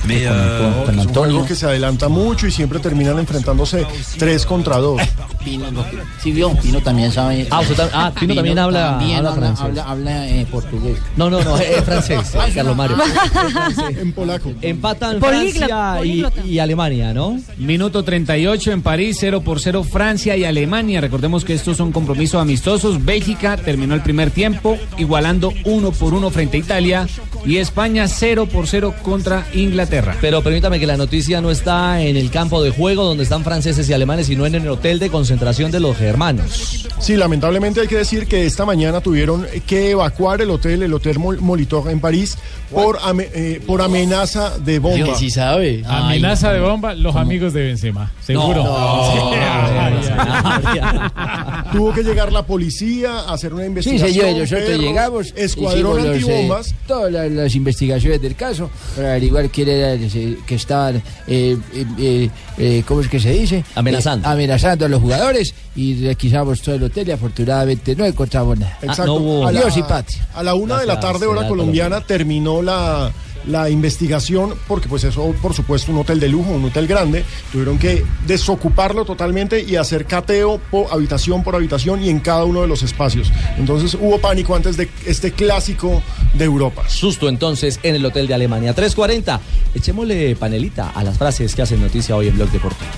mais euh, Es un juego que se adelanta mucho y siempre terminan enfrentándose tres contra dos. Pino, lo que- sí vio, Pino también sabe. Ah, usted ah, Pino también habla- también habla francés. Habla, habla, eh, portugués. No, no, no, es francés, Ah, Carlos Mario. En polaco. Empatan Francia y, y Alemania, ¿no? Minuto 38 en París, 0 por 0 Francia y Alemania. Recordemos que estos son compromisos amistosos. Bélgica terminó el primer tiempo igualando 1 por 1 frente a Italia y España 0 por 0 contra Inglaterra. Pero permítame que la noticia no está en el campo de juego donde están franceses y alemanes, sino en el hotel de concentración de los germanos. Sí, lamentablemente hay que decir que esta mañana tuvieron que evacuar el hotel, el Hotel Mol- Molitor en París, por, ame- eh, por amenaza de bomba. Que sí sabe. Amenaza de bomba, los amigos de Benzema. Seguro. No. Sí. Tuvo que llegar la policía a hacer una Sí, investigación. señor, nosotros llegamos, Escuadrón los, eh, antibombas. todas las, las investigaciones del caso para averiguar quién era el que estaban, eh, eh, eh, eh, ¿cómo es que se dice? Amenazando. Eh, amenazando a los jugadores y requisamos todo el hotel y afortunadamente no encontramos nada. Exacto. a, Dios y patria. a la una de la tarde, hora colombiana, terminó la, la investigación, porque pues eso, por supuesto, un hotel de lujo, un hotel grande, tuvieron que desocuparlo totalmente y hacer cateo por habitación por habitación y en cada uno de los espacios. Entonces hubo pánico antes de este clásico de Europa. Susto entonces en el hotel de Alemania. 3.40. Echémosle panelita a las frases que hacen noticia hoy en Blog Deportivo.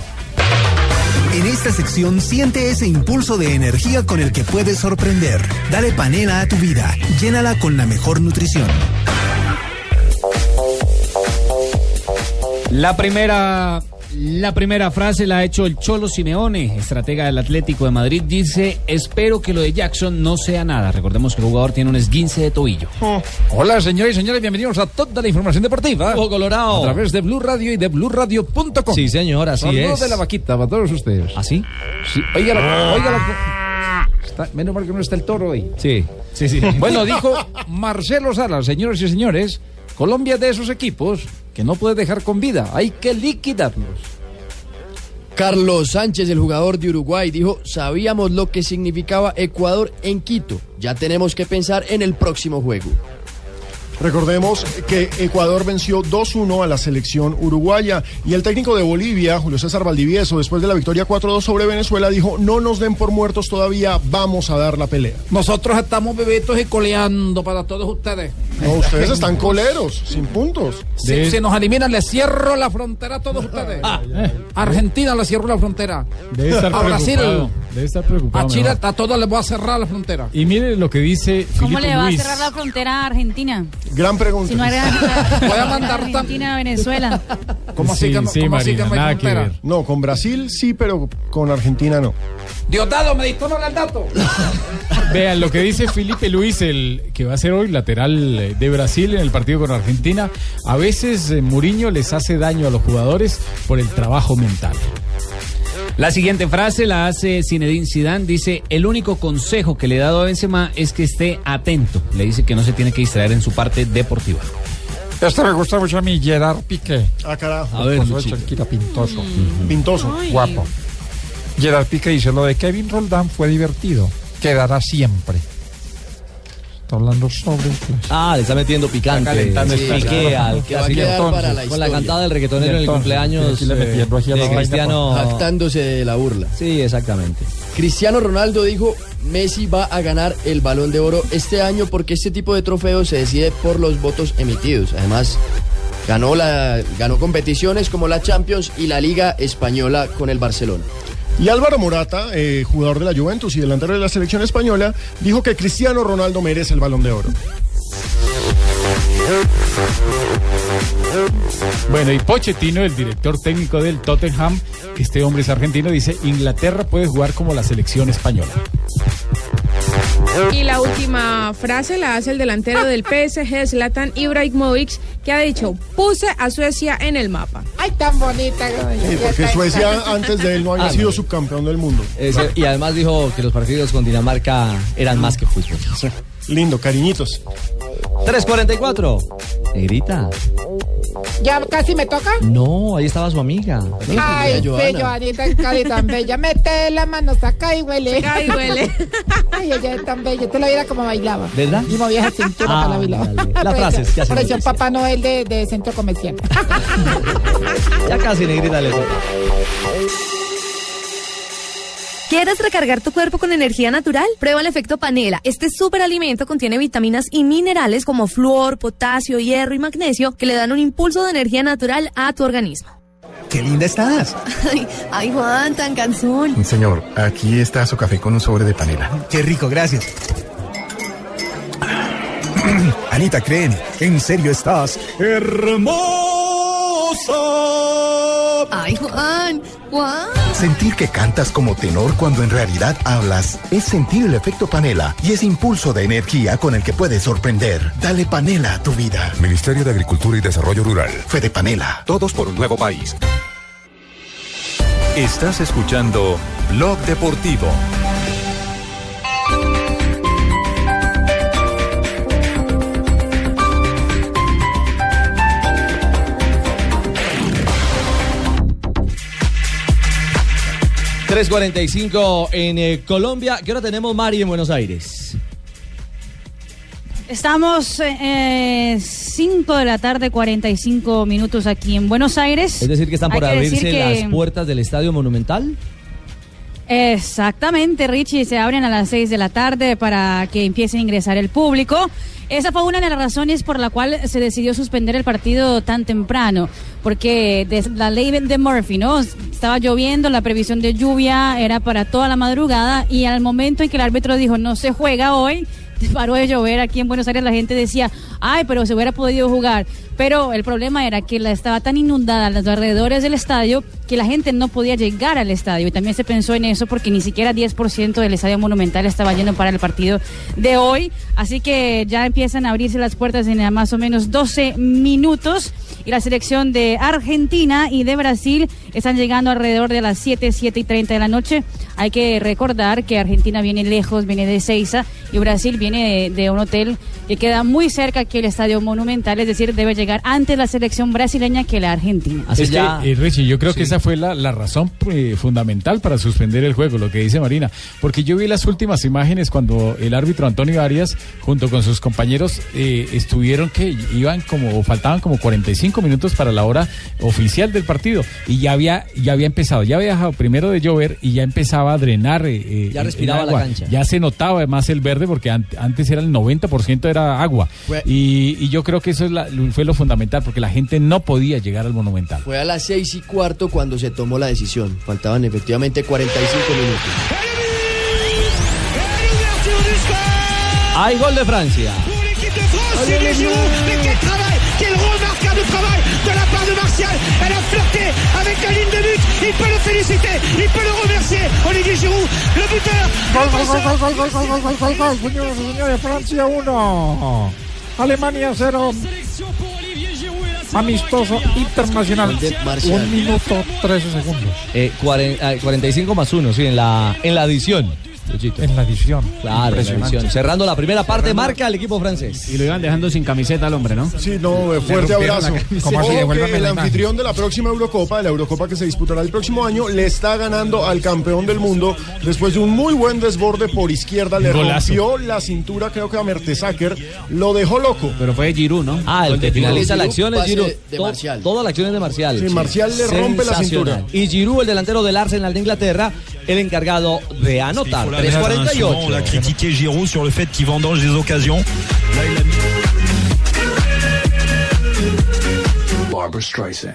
En esta sección siente ese impulso de energía con el que puedes sorprender. Dale panela a tu vida. Llénala con la mejor nutrición. La primera, la primera frase la ha hecho el Cholo Simeone, estratega del Atlético de Madrid. Dice, espero que lo de Jackson no sea nada. Recordemos que el jugador tiene un esguince de tobillo. Hola, señoras y señores, bienvenidos a toda la información deportiva. Ojo Colorado. A través de Blue Radio y de BlueRadio.com. Sí, señor, así Saludos es. de la vaquita para todos ustedes. ¿Así? Sí, oiga, la, oiga la- está- menos mal que no está el toro hoy. Sí, sí, sí. Bueno, dijo Marcelo Salas, señoras y señores, Colombia es de esos equipos que no puede dejar con vida, hay que liquidarlos. Carlos Sánchez, el jugador de Uruguay, dijo, sabíamos lo que significaba Ecuador en Quito. Ya tenemos que pensar en el próximo juego. Recordemos que Ecuador venció 2-1 a la selección uruguaya y el técnico de Bolivia, Julio César Valdivieso, después de la victoria 4-2 sobre Venezuela, dijo, no nos den por muertos todavía, vamos a dar la pelea. Nosotros estamos bebitos y coleando para todos ustedes. No, ustedes están coleros, sin puntos. Si, si nos eliminan, les cierro la frontera a todos ustedes. Argentina le cierro la frontera. Debe estar a Brasil. Debe estar preocupado. a Chile, mejor. a todos les voy a cerrar la frontera. Y mire lo que dice ¿Cómo Filipe le va Luis. a cerrar la frontera a Argentina? Gran pregunta. Si no hay Voy a mandar Argentina a Venezuela. ¿Cómo así Sí, sí, cómo así que Marina, hay nada que ver. No, con Brasil sí, pero con Argentina no. Diosdado, me dispara el dato. Vean lo que dice Felipe Luis, el que va a ser hoy lateral eh, de Brasil en el partido con Argentina. A veces eh, Mourinho les hace daño a los jugadores por el trabajo mental. La siguiente frase la hace Zinedine Zidane. Dice, el único consejo que le he dado a Benzema es que esté atento. Le dice que no se tiene que distraer en su parte deportiva. Este me gusta mucho a mí, Gerard Piqué. Ah, carajo. A ver, Shakira Pintoso. Pintoso. Guapo. Gerard Piqué dice, lo de Kevin Roldán fue divertido. Quedará siempre. Está hablando sobre... Ah, le está metiendo picante. Está calentando Sí, el al Que va a quedar entonces, para la Con la cantada del reggaetonero en el cumpleaños eh, metiendo aquí a la de Cristiano. Jactándose de la burla. Sí, exactamente. Cristiano Ronaldo dijo, Messi va a ganar el balón de oro este año porque este tipo de trofeo se decide por los votos emitidos. Además, Ganó, la, ganó competiciones como la Champions y la Liga Española con el Barcelona. Y Álvaro Morata, eh, jugador de la Juventus y delantero de la selección española, dijo que Cristiano Ronaldo merece el balón de oro. Bueno, y Pochettino, el director técnico del Tottenham, este hombre es argentino, dice, Inglaterra puede jugar como la selección española. Y la última frase la hace el delantero del PSG, Zlatan Ibrahimovic, que ha dicho, puse a Suecia en el mapa. Ay, tan bonita. Sí, porque Suecia antes de él no había Ah, sido no. subcampeón del mundo. Ese- y además dijo que los partidos con Dinamarca eran más que fútbol. Lindo, cariñitos. 344. Negrita. ¿Ya casi me toca? No, ahí estaba su amiga. Ay, sí, Joanita, tan bella. Mete la mano, saca y huele. Saca y huele. Ay, ella es tan bella. Te lo viera como bailaba. ¿Verdad? Y movía esa cintura Ah, para la bailaba. Las frases que hacen noticia. Papá Noel de, de centro comercial. Ya casi, negrita le toca. ¿Quieres recargar tu cuerpo con energía natural? Prueba el efecto panela. Este superalimento contiene vitaminas y minerales como flúor, potasio, hierro y magnesio que le dan un impulso de energía natural a tu organismo. ¡Qué linda estás! Ay, ay Juan, tan cansón. Señor, aquí está su café con un sobre de panela. ¡Qué rico, gracias! Anita, créeme, en serio estás hermosa. Ay Juan, Juan. Sentir que cantas como tenor cuando en realidad hablas es sentir el efecto panela y ese impulso de energía con el que puedes sorprender. Dale panela a tu vida. Ministerio de Agricultura y Desarrollo Rural. Fede Panela. Todos por un nuevo país. Estás escuchando Blog Deportivo. $3.45 en eh, Colombia. ¿Qué hora tenemos, Mari, en Buenos Aires? Estamos 5 de la tarde, 45 minutos aquí en Buenos Aires. Es decir, que están por que abrirse decir que- las puertas del Estadio Monumental. Exactamente, Richie, se abren a las 6 de la tarde para que empiece a ingresar el público. Esa fue una de las razones por la cual se decidió suspender el partido tan temprano, porque de- la ley de Murphy, ¿no? Estaba lloviendo, la previsión de lluvia era para toda la madrugada y al momento en que el árbitro dijo no se juega hoy, paró de llover aquí en Buenos Aires, la gente decía, ay, pero se hubiera podido jugar. Pero el problema era que la estaba tan inundada los alrededores del estadio que la gente no podía llegar al estadio. Y también se pensó en eso porque ni siquiera 10% del estadio monumental estaba yendo para el partido de hoy. Así que ya empiezan a abrirse las puertas en a más o menos 12 minutos. Y la selección de Argentina y de Brasil están llegando alrededor de las 7, 7 y 30 de la noche. Hay que recordar que Argentina viene lejos, viene de Seiza y Brasil viene de, de un hotel que queda muy cerca aquí el Estadio Monumental, es decir, debe llegar antes la selección brasileña que la Argentina. Es que, eh, Richie, yo creo que esa fue la, la razón eh, fundamental para suspender el juego, lo que dice Marina. Porque yo vi las últimas imágenes cuando el árbitro Antonio Arias, junto con sus compañeros, eh, estuvieron que iban como, faltaban como 45 minutos para la hora oficial del partido. Y ya había, ya había empezado, ya había dejado primero de llover y ya empezaba a drenar. Ya el- respiraba el la agua. cancha. Ya se notaba además el verde porque an- antes era el 90% era agua. Y, y yo creo que eso es la- fue lo fundamental porque la gente no podía llegar al Monumental. Fue a las seis y cuarto cuando se tomó la decisión. Faltaban efectivamente 45 minutos. Hay gol de Francia. Olivier Giroud, mais quel travail, quel remarquable travail de la part de Martial. Elle a flirté avec la ligne de but. Il peut le féliciter, il peut le remercier. Olivier Giroud, le buteur. Gol, gol, gol, gol, gol, gol, gol, gol, gol, gol, gol, señoras y señores, Francia 1, Alemania 0, amistoso internacional, un minuto 13 segundos. Eh, cuaren- ah, 45 más 1, sí, en la, en la adición. Luchito. En la edición. Claro, en la edición. Cerrando la primera parte, marca el equipo francés. Y lo iban dejando sin camiseta al hombre, ¿no? Sí, no, eh, fuerte abrazo. Devuélvame el anfitrión de la próxima Eurocopa, de la Eurocopa que se disputará el próximo año, le está ganando al campeón del mundo después de un muy buen desborde por izquierda. Le Golazo. rompió la cintura, creo que a Mertesacker. Lo dejó loco. Pero fue Giroud, ¿no? Ah, el que finaliza la acción es Giroud. de Marcial. Toda la acción es de Marcial. Sí, Marcial le rompe la cintura. Y Giroud, el delantero del Arsenal de Inglaterra, el encargado de anotar. Souvent, on 3.48. l'a critiqué Giroud sur le fait qu'il vendange des occasions. Là, il a mis Barbara Streisand.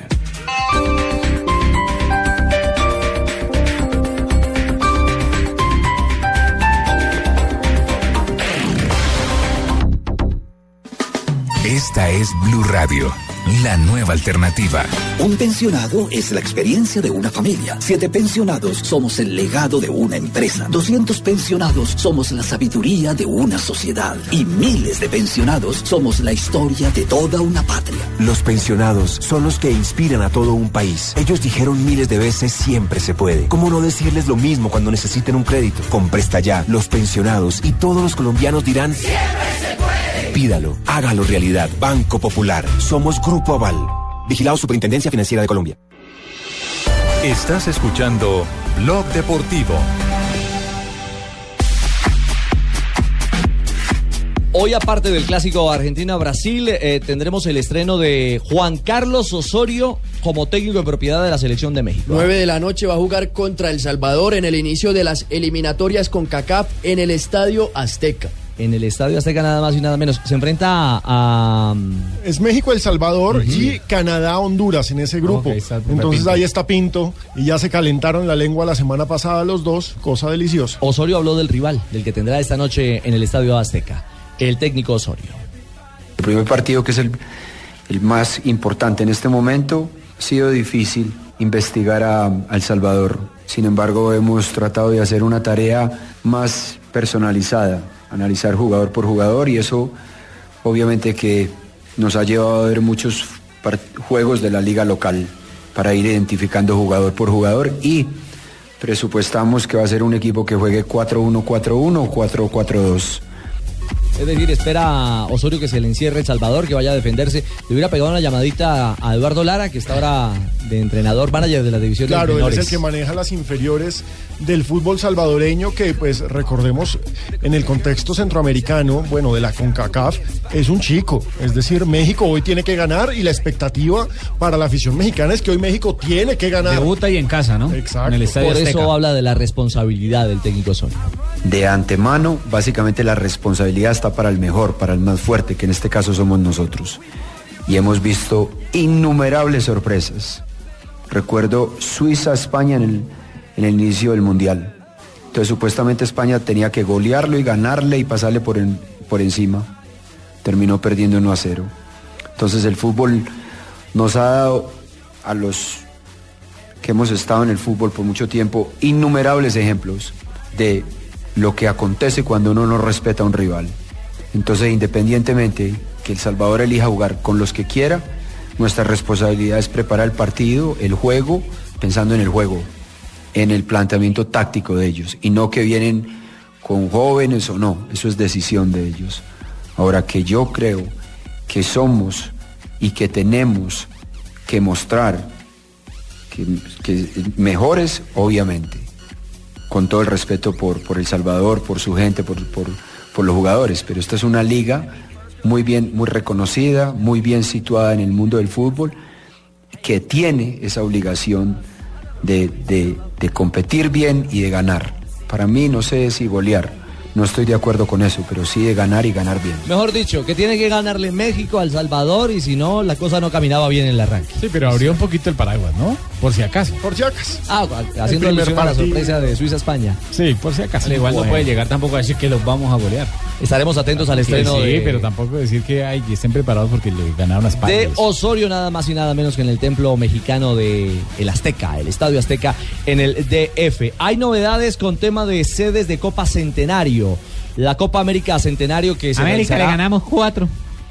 Esta es Blue Radio, la nueva alternativa. Un pensionado es la experiencia de una familia. Siete pensionados somos el legado de una empresa. 200 pensionados somos la sabiduría de una sociedad. Y miles de pensionados somos la historia de toda una patria. Los pensionados son los que inspiran a todo un país. Ellos dijeron miles de veces siempre se puede. ¿Cómo no decirles lo mismo cuando necesiten un crédito? Con Presta Ya, los pensionados y todos los colombianos dirán siempre se puede. Pídalo, hágalo realidad. Banco Popular. Somos Grupo Aval. Vigilado Superintendencia Financiera de Colombia. Estás escuchando Blog Deportivo. Hoy, aparte del clásico Argentina-Brasil, eh, tendremos el estreno de Juan Carlos Osorio como técnico de propiedad de la selección de México. 9 de la noche va a jugar contra El Salvador en el inicio de las eliminatorias con CACAF en el Estadio Azteca. En el Estadio Azteca nada más y nada menos. Se enfrenta a... a- Es México, El Salvador y Canadá, Honduras en ese grupo. Ok, está Entonces ahí está Pinto y ya se calentaron la lengua la semana pasada los dos, cosa deliciosa. Osorio habló del rival, del que tendrá esta noche en el Estadio Azteca. El técnico Osorio. El primer partido, que es el, el más importante en este momento, ha sido difícil investigar a, a El Salvador. Sin embargo, hemos tratado de hacer una tarea más personalizada, analizar jugador por jugador y eso obviamente que nos ha llevado a ver muchos juegos de la liga local para ir identificando jugador por jugador y presupuestamos que va a ser un equipo que juegue 4-1-4-1 o 4-4-2. Es decir, espera a Osorio que se le encierre El Salvador, que vaya a defenderse. Le hubiera pegado una llamadita a Eduardo Lara, que está ahora de entrenador, manager de la división Claro, de él es el que maneja las inferiores del fútbol salvadoreño, que pues recordemos en el contexto centroamericano, bueno, de la CONCACAF, es un chico. Es decir, México hoy tiene que ganar y la expectativa para la afición mexicana es que hoy México tiene que ganar. Debuta y en casa, ¿no? Exacto. En el Estadio Por Azteca. eso habla de la responsabilidad del técnico Osorio. De antemano, básicamente la responsabilidad está para el mejor, para el más fuerte, que en este caso somos nosotros. Y hemos visto innumerables sorpresas. Recuerdo Suiza-España en el, en el inicio del Mundial. Entonces supuestamente España tenía que golearlo y ganarle y pasarle por, por encima. Terminó perdiendo 1 a 0. Entonces el fútbol nos ha dado a los que hemos estado en el fútbol por mucho tiempo innumerables ejemplos de lo que acontece cuando uno no respeta a un rival. Entonces, independientemente que El Salvador elija jugar con los que quiera, nuestra responsabilidad es preparar el partido, el juego, pensando en el juego, en el planteamiento táctico de ellos, y no que vienen con jóvenes o no, eso es decisión de ellos. Ahora que yo creo que somos y que tenemos que mostrar que, mejores, obviamente, con todo el respeto por, por El Salvador, por su gente, por, por, por los jugadores, pero esta es una liga muy bien, muy reconocida, muy bien situada en el mundo del fútbol, que tiene esa obligación de, de- de competir bien y de ganar. Para mí no sé si golear, no estoy de acuerdo con eso, pero sí de ganar y ganar bien. Mejor dicho, que tiene que ganarle México al Salvador y si no, la cosa no caminaba bien en el arranque. Sí, pero abrió un poquito el paraguas, ¿no? Por si acaso. Por si acaso. Ah, haciendo alusión a la sorpresa de Suiza-España. Sí, por si acaso. Al igual no puede llegar tampoco a decir que los vamos a golear. Estaremos atentos al estreno sí, de, pero tampoco decir que ay, que estén preparados porque le ganaron a España. de Osorio, nada más y nada menos que en el templo mexicano de el Azteca, el Estadio Azteca, en el DF. Hay novedades con tema de sedes de Copa Centenario. La Copa América Centenario que se América le ganamos 4.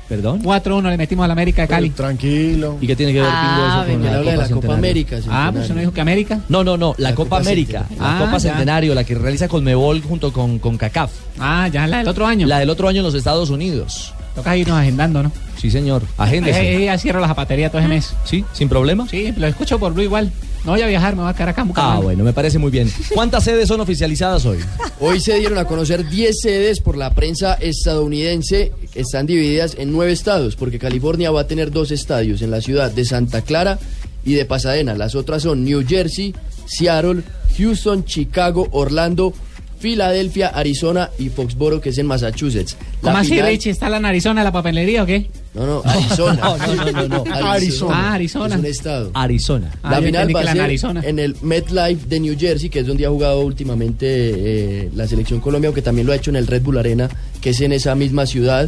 ¿Perdón? 4-1 le metimos a la América de Cali. Tranquilo. ¿Y qué tiene que ver Pingo, Ah, eso con la de la Copa Centenario? América, Ah, pues no dijo que América. No, no, no, la, Copa, Copa América, Centenario. la Ah, Copa ya. Centenario, la que realiza Conmebol junto con, con CACAF. Ah, ya la del otro año. La del otro año en los Estados Unidos. Toca irnos agendando, ¿no? Sí, señor. Agéndese. Eh, eh, ya cierro la zapatería todo ese mes. ¿Sí? ¿Sin problema? Sí, lo escucho por Blue igual. No voy a viajar, me voy a quedar acá Ah, bueno, me parece muy bien. ¿Cuántas sedes son oficializadas hoy? Hoy se dieron a conocer 10 sedes por la prensa estadounidense. Están divididas en nueve estados, porque California va a tener dos estadios en la ciudad de Santa Clara y de Pasadena. Las otras son New Jersey, Seattle, Houston, Chicago, Orlando, Filadelfia, Arizona y Foxboro, que es en Massachusetts. La ¿Cómo así, final- Richie? ¿Está la narizona de la papelería o qué? No, no, Arizona. No, no, no, no, no. Arizona. Ah, Arizona. Es un estado. Arizona. Ah, La yo final va a la en ser Arizona. en el MetLife de New Jersey, que es donde ha jugado últimamente eh, la selección Colombia, aunque también lo ha hecho en el Red Bull Arena, que es en esa misma ciudad.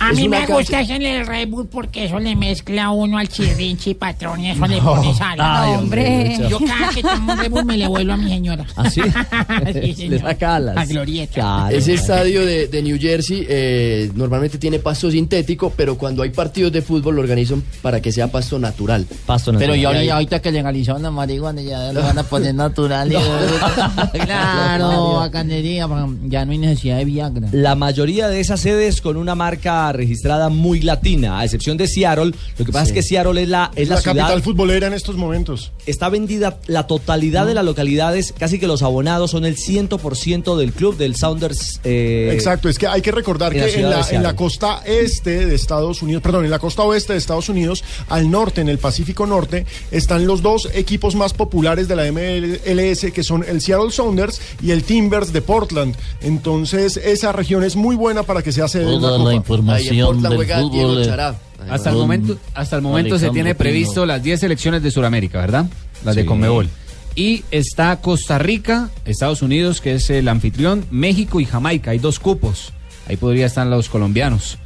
A Es mí me gusta eso en el Red Bull porque eso le mezcla uno al chirrinchi, patrón, y eso le pone sal. Ay, hombre, hombre. Yo cada que tomo un Red Bull me le vuelvo a mi señora. ¿Ah, sí? Sí, Le saca alas. A Glorieta. Claro. Ese estadio de, de New Jersey eh, normalmente tiene pasto sintético, pero cuando hay partidos de fútbol lo organizan para que sea pasto natural. Pasto Pero natural. yo Y ahí- ahorita, ahorita que legalizaron la marihuana ya lo van a poner natural. y- claro, bacanería, ya no hay necesidad de Viagra. La mayoría de esas sedes con una marca registrada muy latina, a excepción de Seattle. Lo que pasa Sí. es que Seattle es la, es la, la, ciudad. capital futbolera en estos momentos. Está vendida la totalidad de las localidades, casi que los abonados son el 100% del club del Sounders. eh, Exacto, es que hay que recordar en la que la, en la costa este de Estados Unidos, perdón, en la costa oeste de Estados Unidos, al norte, en el Pacífico Norte, están los dos equipos más populares de la MLS, que son el Seattle Sounders y el Timbers de Portland. Entonces, esa región es muy buena para que sea sede Toda copa. la información del fútbol. eh, Hasta el momento, hasta el momento se tiene Pino. previsto las 10 selecciones de Sudamérica, ¿verdad? Las de. Conmebol. Y está Costa Rica, Estados Unidos, que es el anfitrión, México y Jamaica. Hay dos cupos. Ahí podría estar los colombianos.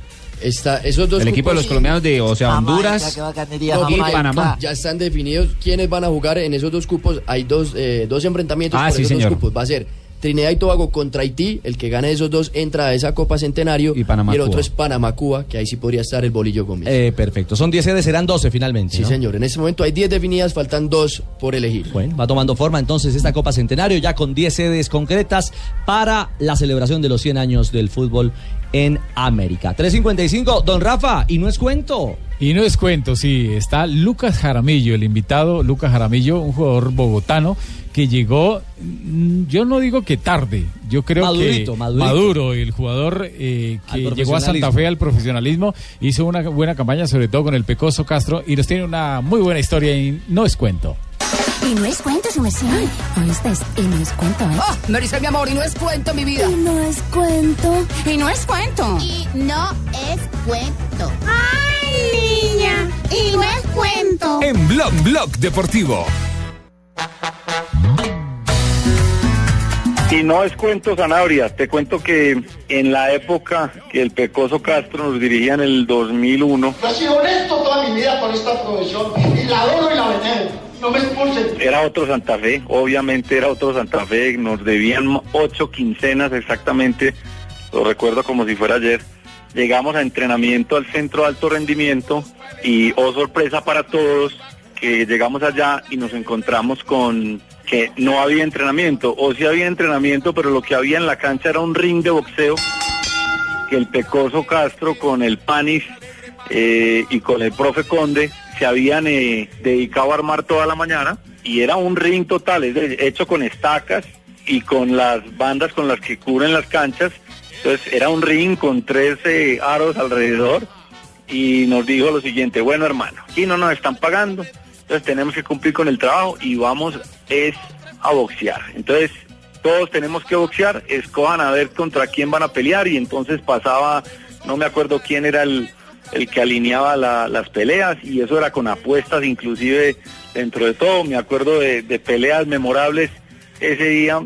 Está, esos dos el equipo de los colombianos de, o sea, Jamaica, Honduras bacanería, y. Panamá. Ya están definidos quiénes van a jugar en esos dos cupos. Hay dos, eh, dos enfrentamientos Ah, por sí, esos señor. dos cupos. Va a ser Trinidad y Tobago contra Haití. El que gane esos dos entra a esa Copa Centenario. Y, Panamá, el otro Cuba. es Panamá-Cuba, que ahí sí podría estar el Bolillo Gómez. eh, perfecto. Son 10 sedes, serán 12 finalmente. sí, ¿no? señor. En este momento hay 10 definidas, faltan dos por elegir. Bueno, va tomando forma entonces esta Copa Centenario ya con 10 sedes concretas para la celebración de los 100 años del fútbol en América. 355, don Rafa, y no es cuento. Y no es cuento, sí, está Lucas Jaramillo, el invitado Lucas Jaramillo, un jugador bogotano que llegó, mm, yo no digo que tarde, yo creo Madurito, que madurito. maduro, el jugador eh, que llegó a Santa. Fe al profesionalismo, hizo una buena campaña sobre todo con el Pecoso Castro y nos tiene una muy buena historia y no es cuento. Y no es cuento, su merced. ¿Oíste? Y no es cuento, ¿eh? Oh, me dice mi amor, y no es cuento, mi vida. Y no es cuento. Y no es cuento. Y no es cuento. ¡Ay, niña! Y no es cuento. En Blog Blog Deportivo. Y no es cuento Sanabria, te cuento que en la época que el Pecoso Castro nos dirigía en el 2001, Yo he sido honesto toda mi vida con esta profesión y la adoro y la venero. No me era otro Santa Fe, obviamente era otro Santa Fe, nos debían ocho quincenas exactamente, lo recuerdo como si fuera ayer. Llegamos a entrenamiento al centro de alto rendimiento y, oh sorpresa para todos, que llegamos allá y nos encontramos con que no había entrenamiento, o sí había entrenamiento, pero lo que había en la cancha era un ring de boxeo que el Pecoso Castro con el Panis eh, y con el profe Conde se habían eh, dedicado a armar toda la mañana y era un ring total, es hecho con estacas y con las bandas con las que cubren las canchas. Entonces era un ring con 13 aros alrededor y nos dijo lo siguiente, bueno hermano, aquí no nos están pagando, entonces tenemos que cumplir con el trabajo y vamos es a boxear. Entonces todos tenemos que boxear, escojan a ver contra quién van a pelear y entonces pasaba, no me acuerdo quién era el, el que alineaba la- las peleas y eso era con apuestas inclusive dentro de todo, me acuerdo de peleas memorables ese día,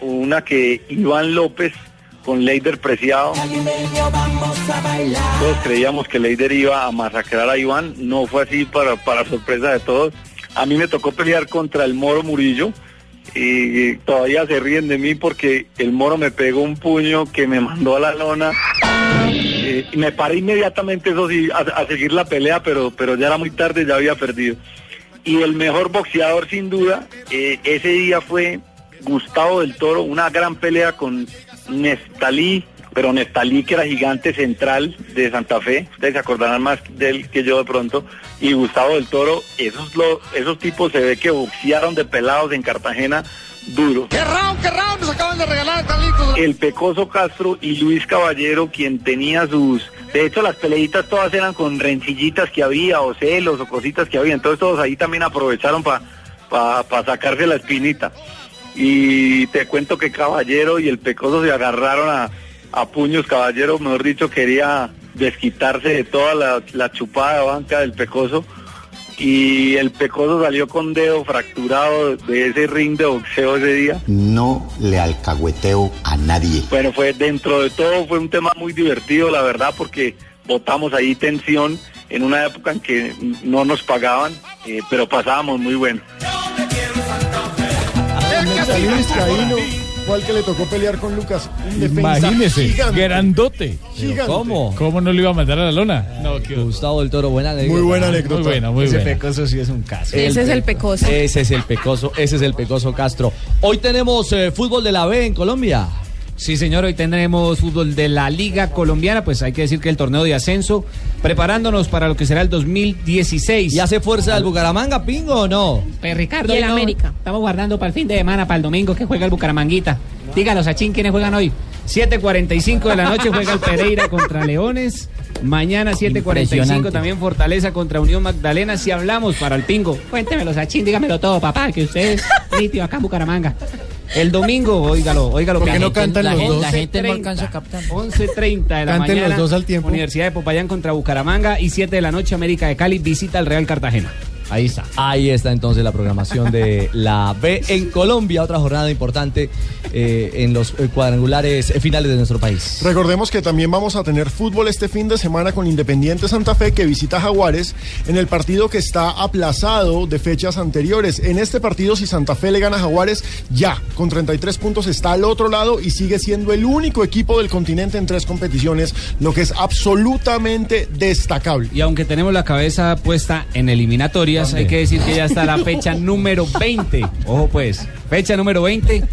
una que Iván López con Leider Preciado, todos creíamos que Leider iba a masacrar a Iván, no fue así para, para sorpresa de todos. A mí me tocó pelear contra el Moro Murillo y todavía se ríen de mí porque el Moro me pegó un puño que me mandó a la lona. Eh, me paré inmediatamente, eso sí, a, a seguir la pelea, pero, pero ya era muy tarde, ya había perdido. Y el mejor boxeador, sin duda, eh, ese día fue Gustavo del Toro, una gran pelea con Nestalí, pero Nestalí que era gigante central de Santa Fe, ustedes se acordarán más de él que yo de pronto, y Gustavo del Toro, esos, lo- esos tipos se ve que boxearon de pelados en Cartagena duro. ¡Qué round, qué round nos acaban de regalar, Carlitos! El Pecoso Castro y Luis Caballero, quien tenía sus... De hecho, las peleitas todas eran con rencillitas que había, o celos, o cositas que había. Entonces todos ahí también aprovecharon para sacarse la espinita. Y te cuento que Caballero y el Pecoso se agarraron a, a puños. Caballero, mejor dicho, quería desquitarse de toda la, la chupada banca del Pecoso y el Pecoso salió con dedo fracturado de ese ring de boxeo ese día. No le alcahueteo a nadie. Bueno, fue dentro de todo fue un tema muy divertido, la verdad, porque botamos ahí tensión en una época en que no nos pagaban, eh, pero pasábamos muy bueno. Salí vizcaíno fue al que le tocó pelear con Lucas. Un Imagínese, gigante. grandote. Gigante. ¿Cómo? ¿Cómo no lo iba a mandar a la lona? No, qué Gustavo del Toro, buena anécdota. Muy buena anécdota. Muy buena, muy Ese buena. pecoso sí es un caso. Ese es el pecoso. Ese es el pecoso, ese es el pecoso Castro. Hoy tenemos eh, fútbol de la B en Colombia. Sí, señor, hoy tendremos fútbol de la Liga Colombiana, pues hay que decir que el torneo de ascenso, preparándonos para lo que será el 2016. ¿Y hace fuerza el Bucaramanga, Pingo, o no? Pues Ricardo, Y el no- América. estamos guardando para el fin de semana, para el domingo que juega el Bucaramanguita. Díganos, Achín, ¿quiénes juegan hoy? 7.45 de la noche juega el Pereira contra Leones. Mañana 7.45 Impresionante. también Fortaleza contra Unión Magdalena. Si hablamos para el Pingo. Cuéntemelo, Achín, dígamelo todo, papá, que usted es nítido acá en Bucaramanga. El domingo, óigalo, óigalo. ¿Por que qué la no cantan la los gente- dos? La gente no 11:30, alcanza a captar. 11.30 de la Canten los mañana. dos al tiempo. Universidad de Popayán contra Bucaramanga. Y 7 de la noche América de Cali visita al Real Cartagena. Ahí está. Ahí está entonces la programación de la B en Colombia, otra jornada importante eh, en los eh, cuadrangulares eh, finales de nuestro país. Recordemos que también vamos a tener fútbol este fin de semana con Independiente Santa Fe que visita a Jaguares en el partido que está aplazado de fechas anteriores. En este partido, si Santa Fe le gana a Jaguares, ya con 33 puntos está al otro lado y sigue siendo el único equipo del continente en tres competiciones, lo que es absolutamente destacable. Y aunque tenemos la cabeza puesta en hay que decir que ya está la fecha número 20. Ojo pues, fecha número 20.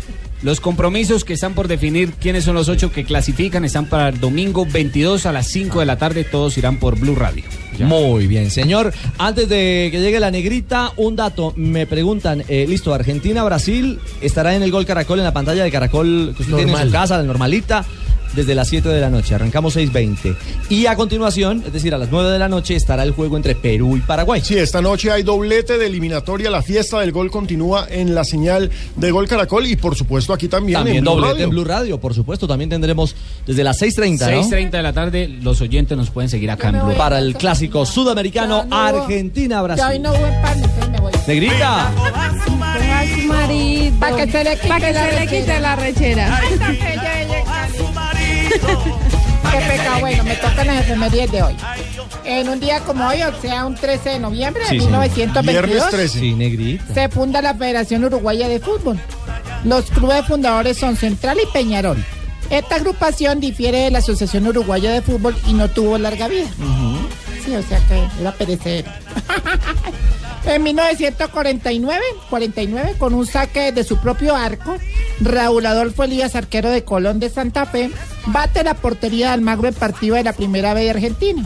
Los compromisos que están por definir quiénes son los ocho que clasifican están para el domingo 22 a las 5 de la tarde. Todos irán por Blue Radio. Muy bien, señor. Antes de que llegue la negrita, un dato. Me preguntan, eh, listo, Argentina, Brasil, estará en el gol Caracol, en la pantalla de Caracol que usted tiene en su casa, la normalita, desde las 7 de la noche. Arrancamos 6.20. Y a continuación, es decir, a las 9 de la noche, estará el juego entre Perú y Paraguay. Sí, esta noche hay doblete de eliminatoria. La fiesta del gol continúa en la señal de Gol Caracol y por supuesto aquí también, También en Blue doblete Radio. en Blue Radio, por supuesto. También tendremos desde las 6.30, ¿no? 6.30 de la tarde, los oyentes nos pueden seguir acá en Blue. Para el clásico sudamericano no- Argentina-Brasil. No. Negrita. Para que se le quite, Pa' que la, se le rechera. quite la rechera. Qué pecado. Bueno, me tocan las efemerías de hoy. En un día como hoy, o sea, un 13 de noviembre de Sí, sí. 1922, Sí, negrita. se funda la Federación Uruguaya de Fútbol. Los clubes fundadores son Central y Peñarol. Esta agrupación difiere de la Asociación Uruguaya de Fútbol y no tuvo larga vida. Sí, o sea que era perecedero. En 1949, 49, con un saque de su propio arco, Raúl Adolfo Elías, arquero de Colón de Santa Fe, bate la portería de Almagro en partido de la primera B de Argentina.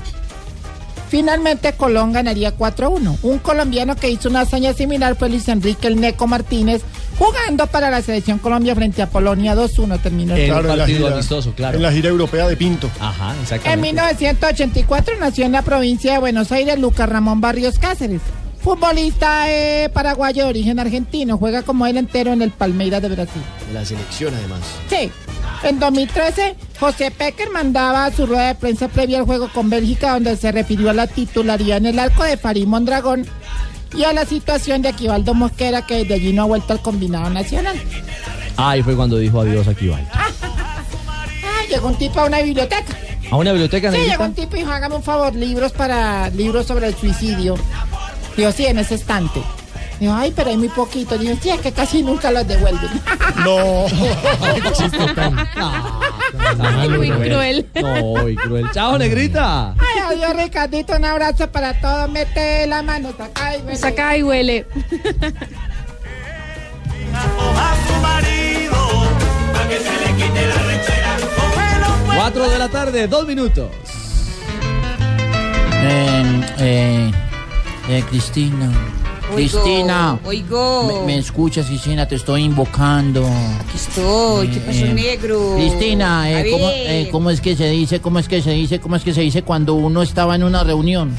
Finalmente Colón ganaría 4-1. Un colombiano que hizo una hazaña similar fue Luis Enrique El Neco Martínez, jugando para la selección Colombia frente a Polonia 2-1 terminó el En Claro, en la partido gira- amistoso, claro. En la gira europea de Pinto. Ajá, En exactamente. 1984 nació en la provincia de Buenos Aires Lucas Ramón Barrios Cáceres. Futbolista eh, paraguayo de origen argentino, juega como delantero en el Palmeiras de Brasil. De la selección, además. Sí. En 2013, José Pecker mandaba su rueda de prensa previa al juego con Bélgica, donde se refirió a la titularidad en el arco de Farid Mondragón y a la situación de Aquivaldo Mosquera, que desde allí no ha vuelto al combinado nacional. Ahí fue cuando dijo adiós aquí, Val. Ah, llegó un tipo a una biblioteca. A una biblioteca Sí, llegó un tipo y dijo, hágame un favor, libros para libros sobre el suicidio. Digo, sí, en ese estante. Digo, ay, pero hay muy poquito. Digo, sí, es que casi nunca los devuelven. No. Ay, muy cruel. No, muy cruel. Chao, negrita. Ay, adiós, Ricardito, un abrazo para todos. Mete la mano, saca y huele. Saca y huele. Cuatro de la tarde, dos minutos. Eh, eh, eh, Cristina. Oigo, Cristina. oigo. Me, me escuchas, Cristina, te estoy invocando. Aquí estoy. ¿Qué pasó, Eh, negro? Cristina, eh, A ¿cómo, ver. eh, ¿cómo es que se dice? ¿Cómo es que se dice? ¿Cómo es que se dice cuando uno estaba en una reunión?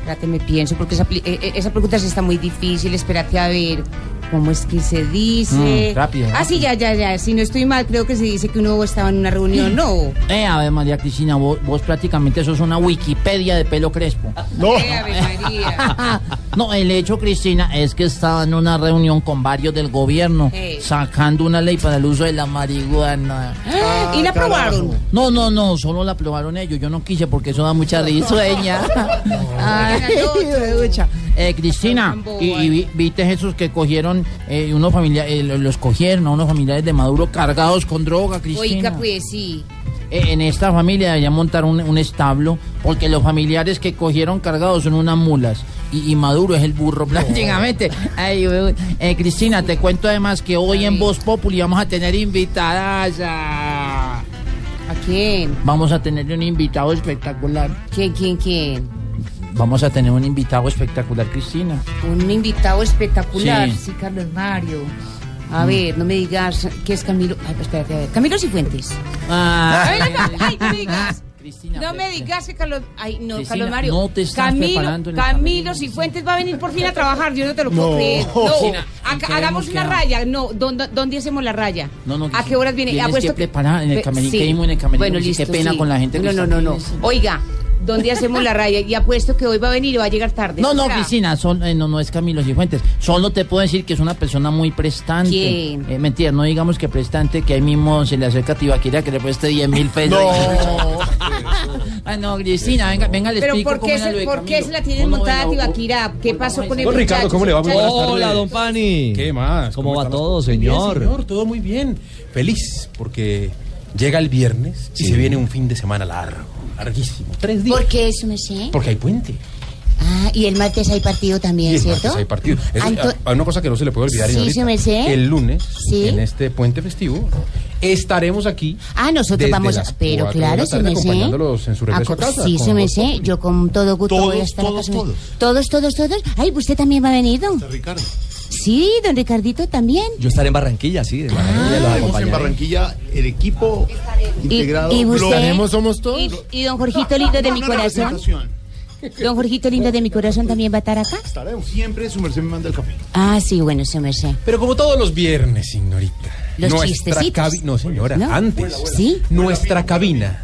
Espérate, me pienso, porque esa, eh, esa pregunta sí está muy difícil. Espérate, a ver. ¿Cómo es que se dice? Mm, rápido, Ah, sí, ya, ya, ya. Si no estoy mal, creo que se dice que uno estaba en una reunión, ¿no? Eh, a ver, María Cristina, vos, vos prácticamente sos una Wikipedia de pelo crespo. No. Eh, Ave María. No, el hecho, Cristina, es que estaba en una reunión con varios del gobierno Eh. sacando una ley para el uso de la marihuana. Ah, ¿Y la aprobaron? No, no, no, solo la aprobaron ellos. Yo no quise porque eso da mucha risueña. Ay, eh, Cristina, y, y vi- viste esos que cogieron, eh, unos familiares, los cogieron a unos familiares de Maduro cargados con droga, Cristina. Oiga, pues sí. Eh, En esta familia deberían montar un, un establo porque los familiares que cogieron cargados son unas mulas y, y Maduro es el burro prácticamente. Ay, eh, Cristina, te cuento además que hoy en Voz Populi vamos a tener invitadas. ¿A quién? Vamos a tener un invitado espectacular. ¿Quién, quién, quién? Vamos a tener un invitado espectacular, Cristina. Un invitado espectacular, Sí. sí, Carlos Mario. A Mm. ver, no me digas que es Camilo. Ay, espérate, a ver. Camilo Cifuentes. Ah. A ver, ay, no me digas. No me digas que Carlos. Ay, no, Cristina, Carlos Mario. no te estás Camilo, preparando en Camilo Cifuentes va a venir por fin a trabajar. Yo no te lo puedo No. creer. No, Cristina, Acá- hagamos una raya. No, ¿dónde, dónde hacemos la raya? No, no, ¿A qué horas viene? Tienes Apuesto que preparar en el camerino. sí. ¿Qué vimos en el camerino? Bueno, listo. Qué pena sí. con la gente que No, no, no, no. Oiga, ¿dónde hacemos la raya? Y apuesto que hoy va a venir y va a llegar tarde. No, ¿O no, será? Cristina, son, eh, no, no es Camilo Cifuentes. Solo te puedo decir que es una persona muy prestante. ¿Quién? Eh, mentira, no digamos que prestante, que ahí mismo se le acerca a Tibaquira que le preste 10 mil pesos. No. Ay, no, Cristina, venga, venga, le Pero explico ¿por cómo qué, era lo se, de ¿por qué se la tienen montada venga, Tibaquira? ¿Qué pasó con el Don Ricardo? ¿cómo le va? Muy buenas Muchacho. tardes. Hola, don Pani. ¿Qué más? ¿Cómo va todo, señor? señor, todo muy bien. Feliz porque llega el viernes y se viene un fin de semana largo, larguísimo. Tres días. ¿Por qué eso, me sé? Porque hay puente. Ah, y el martes hay partido Y también, el ¿cierto? martes hay partido. Eso- Ah, una cosa que no se le puede olvidar. Sí, señorita. sí, me sé. El lunes, Sí. en este puente festivo, estaremos aquí. Ah, nosotros vamos a... las Pero claro, tarde, me sé. en su regreso Ah, a casa. Sí, se me sé. Yo con todo gusto Todos, voy a estar todos, acá. todos. Todos, todos, todos. Ay, ¿usted también va a venir, don? Ricardo. Sí, don Ricardito también. Yo estaré en Barranquilla, sí, de Barranquilla los Tenemos en. Barranquilla el equipo integrado. y usted- Lo- somos todos. Y, y don Jorgito lindo de mi corazón. Don Jorgito lindo de mi corazón también va a estar acá. Estaremos. Siempre su merced me manda el café. Ah, sí, bueno, se me sé. Pero como todos los viernes, señorita. Los nuestra chistecitos. cabi- No, señora, ¿No? antes. ¿Sí? Nuestra cabina.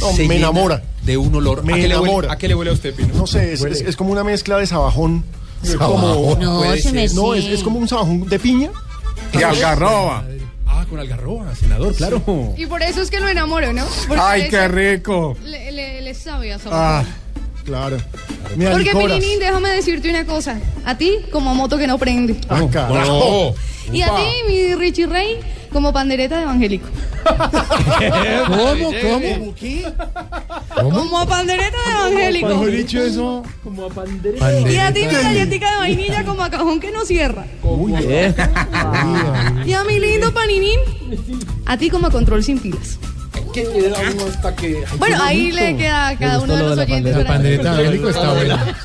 No, se me llena enamora. De un olor. Me ¿A qué, le huele, enamora. ¿A qué le huele a usted, Pino? No sé, es, es- es como una mezcla de sabajón. Es como, No, puede. No, es, es como un sabajón de piña. Y algarroba. Ah, con algarroba, senador, claro. Y por eso es que lo enamoro, ¿no? Porque Ay, le- qué rico. Le, le, le sabe a sabor. Claro. Me Porque alicoras. Pirinín, déjame decirte una cosa. A ti, como moto que no prende. Ah, carajo. Y a ti, mi Richie Rey, como pandereta de evangélico. ¿Cómo? ¿Cómo? ¿Qué? Como pandereta de evangélico. Mejor dicho eso. Como a pandereta. Y a ti, mi galletica de vainilla, como a cajón que no cierra. Muy bien. Y a mi lindo paninín, a ti como a control sin pilas. ¿Qué queda uno hasta que.? Bueno, ahí le queda a cada uno de los oyentes. La pandereta de Bélico está buena.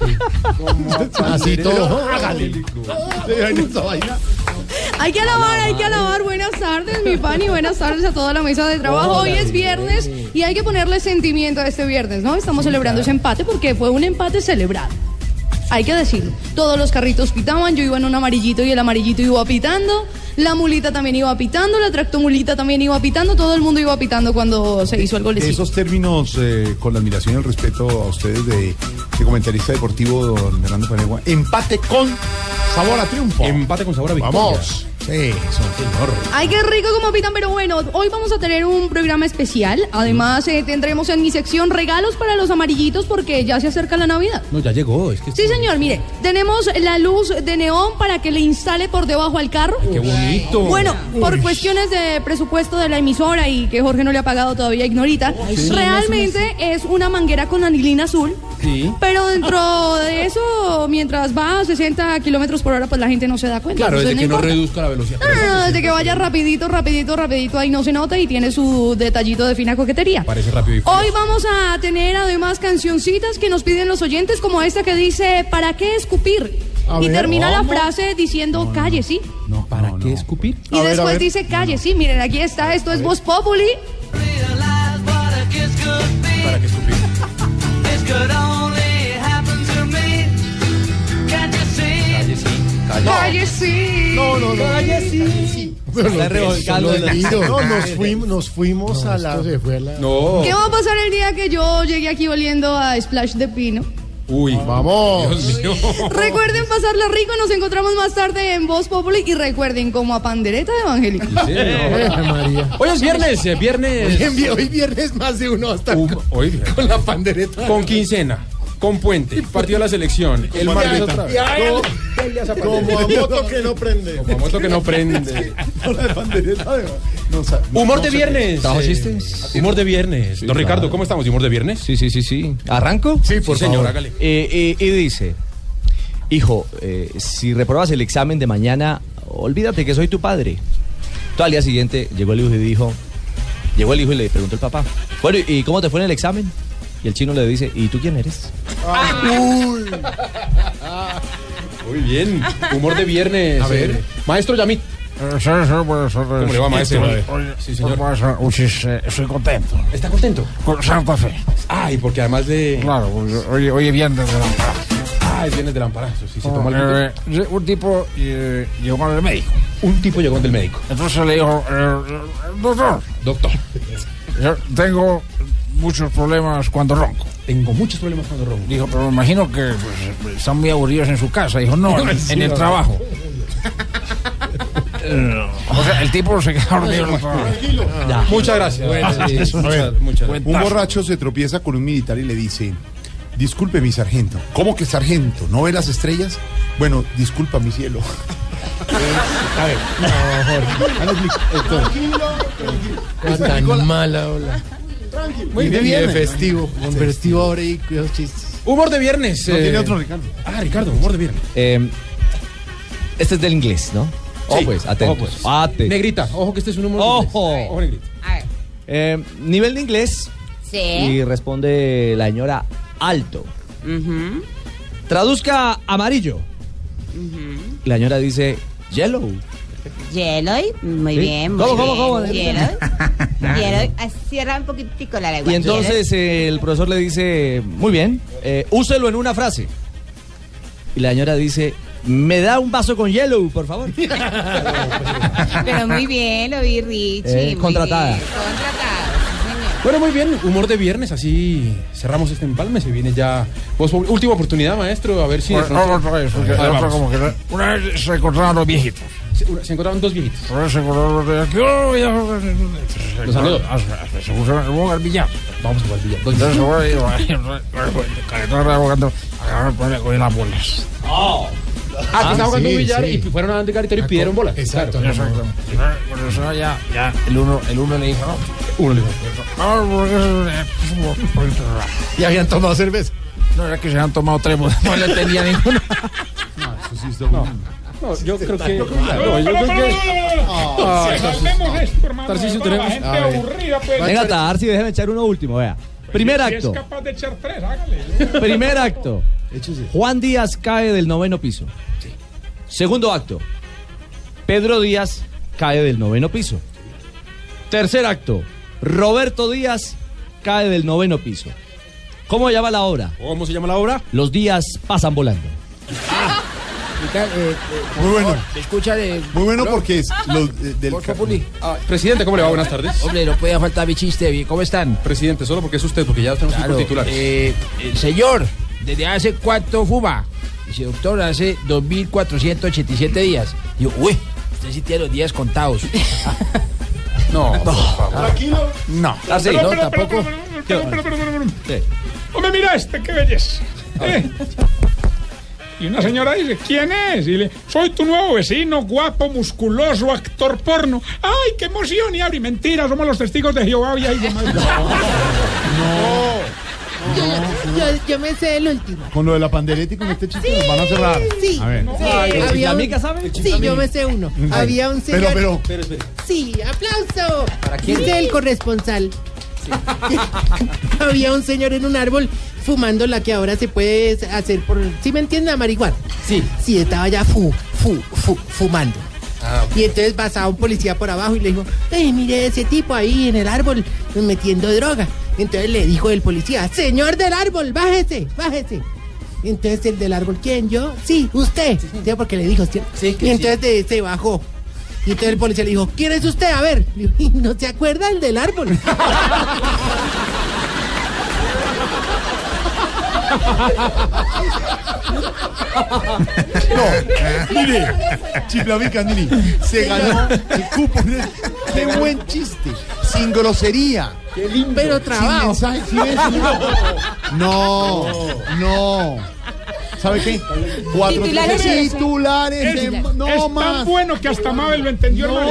Así todo. Hay que alabar, hay que alabar. Buenas tardes, mi pan, y buenas tardes a toda la mesa de trabajo. Hoy es viernes y hay que ponerle sentimiento a este viernes, ¿no? Estamos celebrando ese empate porque fue un empate celebrado. Hay que decirlo. Todos los carritos pitaban, yo iba en un amarillito y el amarillito iba pitando. La mulita también iba pitando, la tractomulita también iba pitando, todo el mundo iba pitando cuando se hizo el golecito. Esos términos, eh, con la admiración y el respeto a ustedes de, de comentarista deportivo, don Fernando Panegua. Empate con sabor a triunfo. Empate con sabor a victoria. Vamos. Sí, eso, señor. Ay, qué rico como pitan, pero bueno, hoy vamos a tener un programa especial. Además, eh, tendremos en mi sección regalos para los amarillitos porque ya se acerca la Navidad. No, ya llegó. Es que Sí, señor, mire, tenemos la luz de neón para que le instale por debajo al carro. Qué bonito. Bueno, por cuestiones de presupuesto de la emisora y que Jorge no le ha pagado todavía Ignorita, sí. realmente es una manguera con anilina azul. Sí. Pero dentro de eso, mientras va a 60 kilómetros por hora, pues la gente no se da cuenta. Claro, desde que no reduzca la velocidad. No, no, no, desde que vaya rapidito, rapidito, rapidito, ahí no se nota y tiene su detallito de fina coquetería. Parece rápido y. Hoy vamos a tener además cancioncitas que nos piden los oyentes, como esta que dice, ¿para qué escupir? A y ver, termina la frase diciendo, calle, sí. No, ¿para qué escupir? Y después dice, calle, sí. Miren, aquí está, esto es Voz Populi. ¿Para qué escupir? Calle sí, Calle sí. No, no, no. Calle sí. Pero Está lo que revolcando es, el sonido. oído. No, nos fuimos, nos fuimos a la. No. ¿Qué va a pasar el día que yo llegue aquí oliendo a Splash de Pino? Uy. Vamos. Dios mío. Recuerden pasarla rico, nos encontramos más tarde en Voz Populi y recuerden como a pandereta de Evangélica. María. Hoy es viernes, eh, viernes. Hoy, hoy viernes más de uno hasta hoy, con la pandereta. con quincena, con puente, partido de la selección, el martes otra vez. Como a moto que no prende. Como a moto que no prende. Humor de viernes. Humor de viernes. Don Ricardo, ¿cómo estamos? ¿Humor de viernes? Sí, sí, sí, sí. ¿Arranco? Sí, por Sí, señor, favor. hágale. Eh, eh, y dice, hijo, eh, si repruebas el examen de mañana, olvídate que soy tu padre. Entonces, al día siguiente llegó el hijo y dijo, llegó el hijo y le preguntó al papá, bueno, ¿y cómo te fue en el examen? Y el chino le dice, ¿y tú quién eres? Uy. Muy bien. Humor de viernes. A ver. eh, Maestro Yamit. ¿Cómo le va, maestro? Sí, señor. Estoy contento. ¿Está contento? Con Santa Fe. Ay, porque además de. Claro, hoy, hoy es viernes de la Ah, es viernes del amparazo. Sí, se tomó el Eh, un tipo eh, llegó al médico. Un tipo llegó del médico. Entonces le dijo, eh, doctor, Doctor. yo tengo muchos problemas cuando ronco. Tengo muchos problemas cuando ronco. Dijo, pero me imagino que pues, están muy aburridos en su casa. Dijo, no, en, en el trabajo. Eh, o sea, el tipo se quedó dormido. Muchas gracias. Sí, Eso. muchas, muchas Buen Un borracho se tropieza con un militar y le dice, disculpe mi sargento. ¿Cómo que sargento? ¿No ve las estrellas? Bueno, disculpa mi cielo. A ver. No, Tan mala, hola. Muy Y de bien. festivo. Con festivo ahora y cuidados chistes. Humor de viernes. No eh, tiene otro Ricardo. Ah, Ricardo, humor de viernes. Eh, este es del inglés, ¿no? Ojo Sí, pues, atentos. ojo, pues. Atentos. Negrita, ojo que este es un humor. de Ojo. Ojo, negrita. A ver. Eh, nivel de inglés Sí. y responde la señora alto. Traduzca amarillo. la señora dice yellow. Yellow, muy Sí. bien, muy ¿Cómo, cómo, bien. cómo? Yellow. Yellow, ah, cierra un poquitico la lengua. Y entonces eh, el profesor le dice, muy bien, eh, úselo en una frase. Y la señora dice, me da un vaso con yellow, por favor. Pero muy bien, lo vi, Richie. Eh, contratada. bien, Contratada. Bueno, muy bien, humor de viernes, así cerramos este empalme, se viene ya... Vos, última oportunidad, maestro, a ver si... Bueno, pronto- otra vez, porque ver, el vamos. como que una vez se encontraron los viejitos. Se, una- se encontraron dos viejitos. Una vez se encontraron los viejitos. ¡Oh! Los saludo. Ah, Se pusieron vamos al billar. Vamos a jugar billar. Dos Entonces, viejitos. voy, Caretón abogando, agarrar ponerle con las bolas. Ah, que estaban jugando sí, billar sí. y fueron a Garitero y pidieron bola. Exacto. Claro. Exacto. Por eso ya, ya, el uno, el uno le dijo, no. Uno le dijo. No, eso- Y habían tomado cerveza. No, era que se han tomado tres, pues, no le tenía ninguno. No, yo creo que... No, yo creo que... Ah, Salvemos esto, hermano. Tarcisio, tenemos- La gente aburrida, pues. Venga, Tarsi, déjeme echar uno último, vea. Primer Si acto. es capaz de echar tres, hágale. Primer acto. Juan Díaz cae del noveno piso. Segundo acto. Pedro Díaz cae del noveno piso. Tercer acto. Roberto Díaz cae del noveno piso. ¿Cómo llama la obra? ¿Cómo se llama la obra? Los días pasan volando. Muy bueno. ¿Me escucha de Muy bueno porque es los, eh, del? Ah, presidente, ¿cómo le va? Buenas tardes. Hombre, no podía faltar mi chiste. ¿Cómo están? Presidente, solo porque es usted, porque ya tenemos Claro, cinco titulares. eh, eh, señor, ¿desde hace cuánto fuma? Dice, doctor, hace 2.487 días. Yo, uy, usted sí tiene los días contados. No, por favor. Tranquilo. No. Tarsi, no, Espera, espera, tampoco. espera, espera, espera, espera, espera, espera. Sí. Hombre, mira este, qué belleza. Eh. Y una señora dice, ¿quién es? Y le, soy tu nuevo vecino, guapo, musculoso, actor porno. ¡Ay, qué emoción! Y abre, mentira, somos los testigos de Jehová. Y ahí, demás. Yo, yo, yo me sé el último. Con lo de la pandereta y con este chiste nos van a cerrar. Sí. A ver. Sí, ¿El había un- sabe? Sí, yo me sé uno. Había un Pero, señor. pero, Sí, aplauso. Dice el corresponsal. Había un señor en un árbol fumando la que ahora se puede hacer por. ¿Sí me entiende? La marihuana. Sí. Sí, estaba ya fu, fu, fu, fumando. Y entonces pasaba un policía por abajo y le dijo, eh, mire ese tipo ahí en el árbol metiendo droga. Entonces le dijo el policía, señor del árbol, bájese, bájese. Entonces el del árbol, ¿quién? ¿Yo? Sí, usted. Sí, porque le dijo, ¿cierto? y entonces se bajó. Y entonces el policía le dijo, ¿quién es usted? A ver. Le dijo, "Y ¿No se acuerda el del árbol? No, mire, Chiflavica, mire, se ganó el cupo. Qué buen chiste, sin grosería. Qué lindo. Pero trabajo. Sin mensaje, silencio. No, no. ¿Sabe qué? Cuatro Titulares de los- titulares de- Es, no es más. tan bueno que hasta Mabel lo entendió, No, no.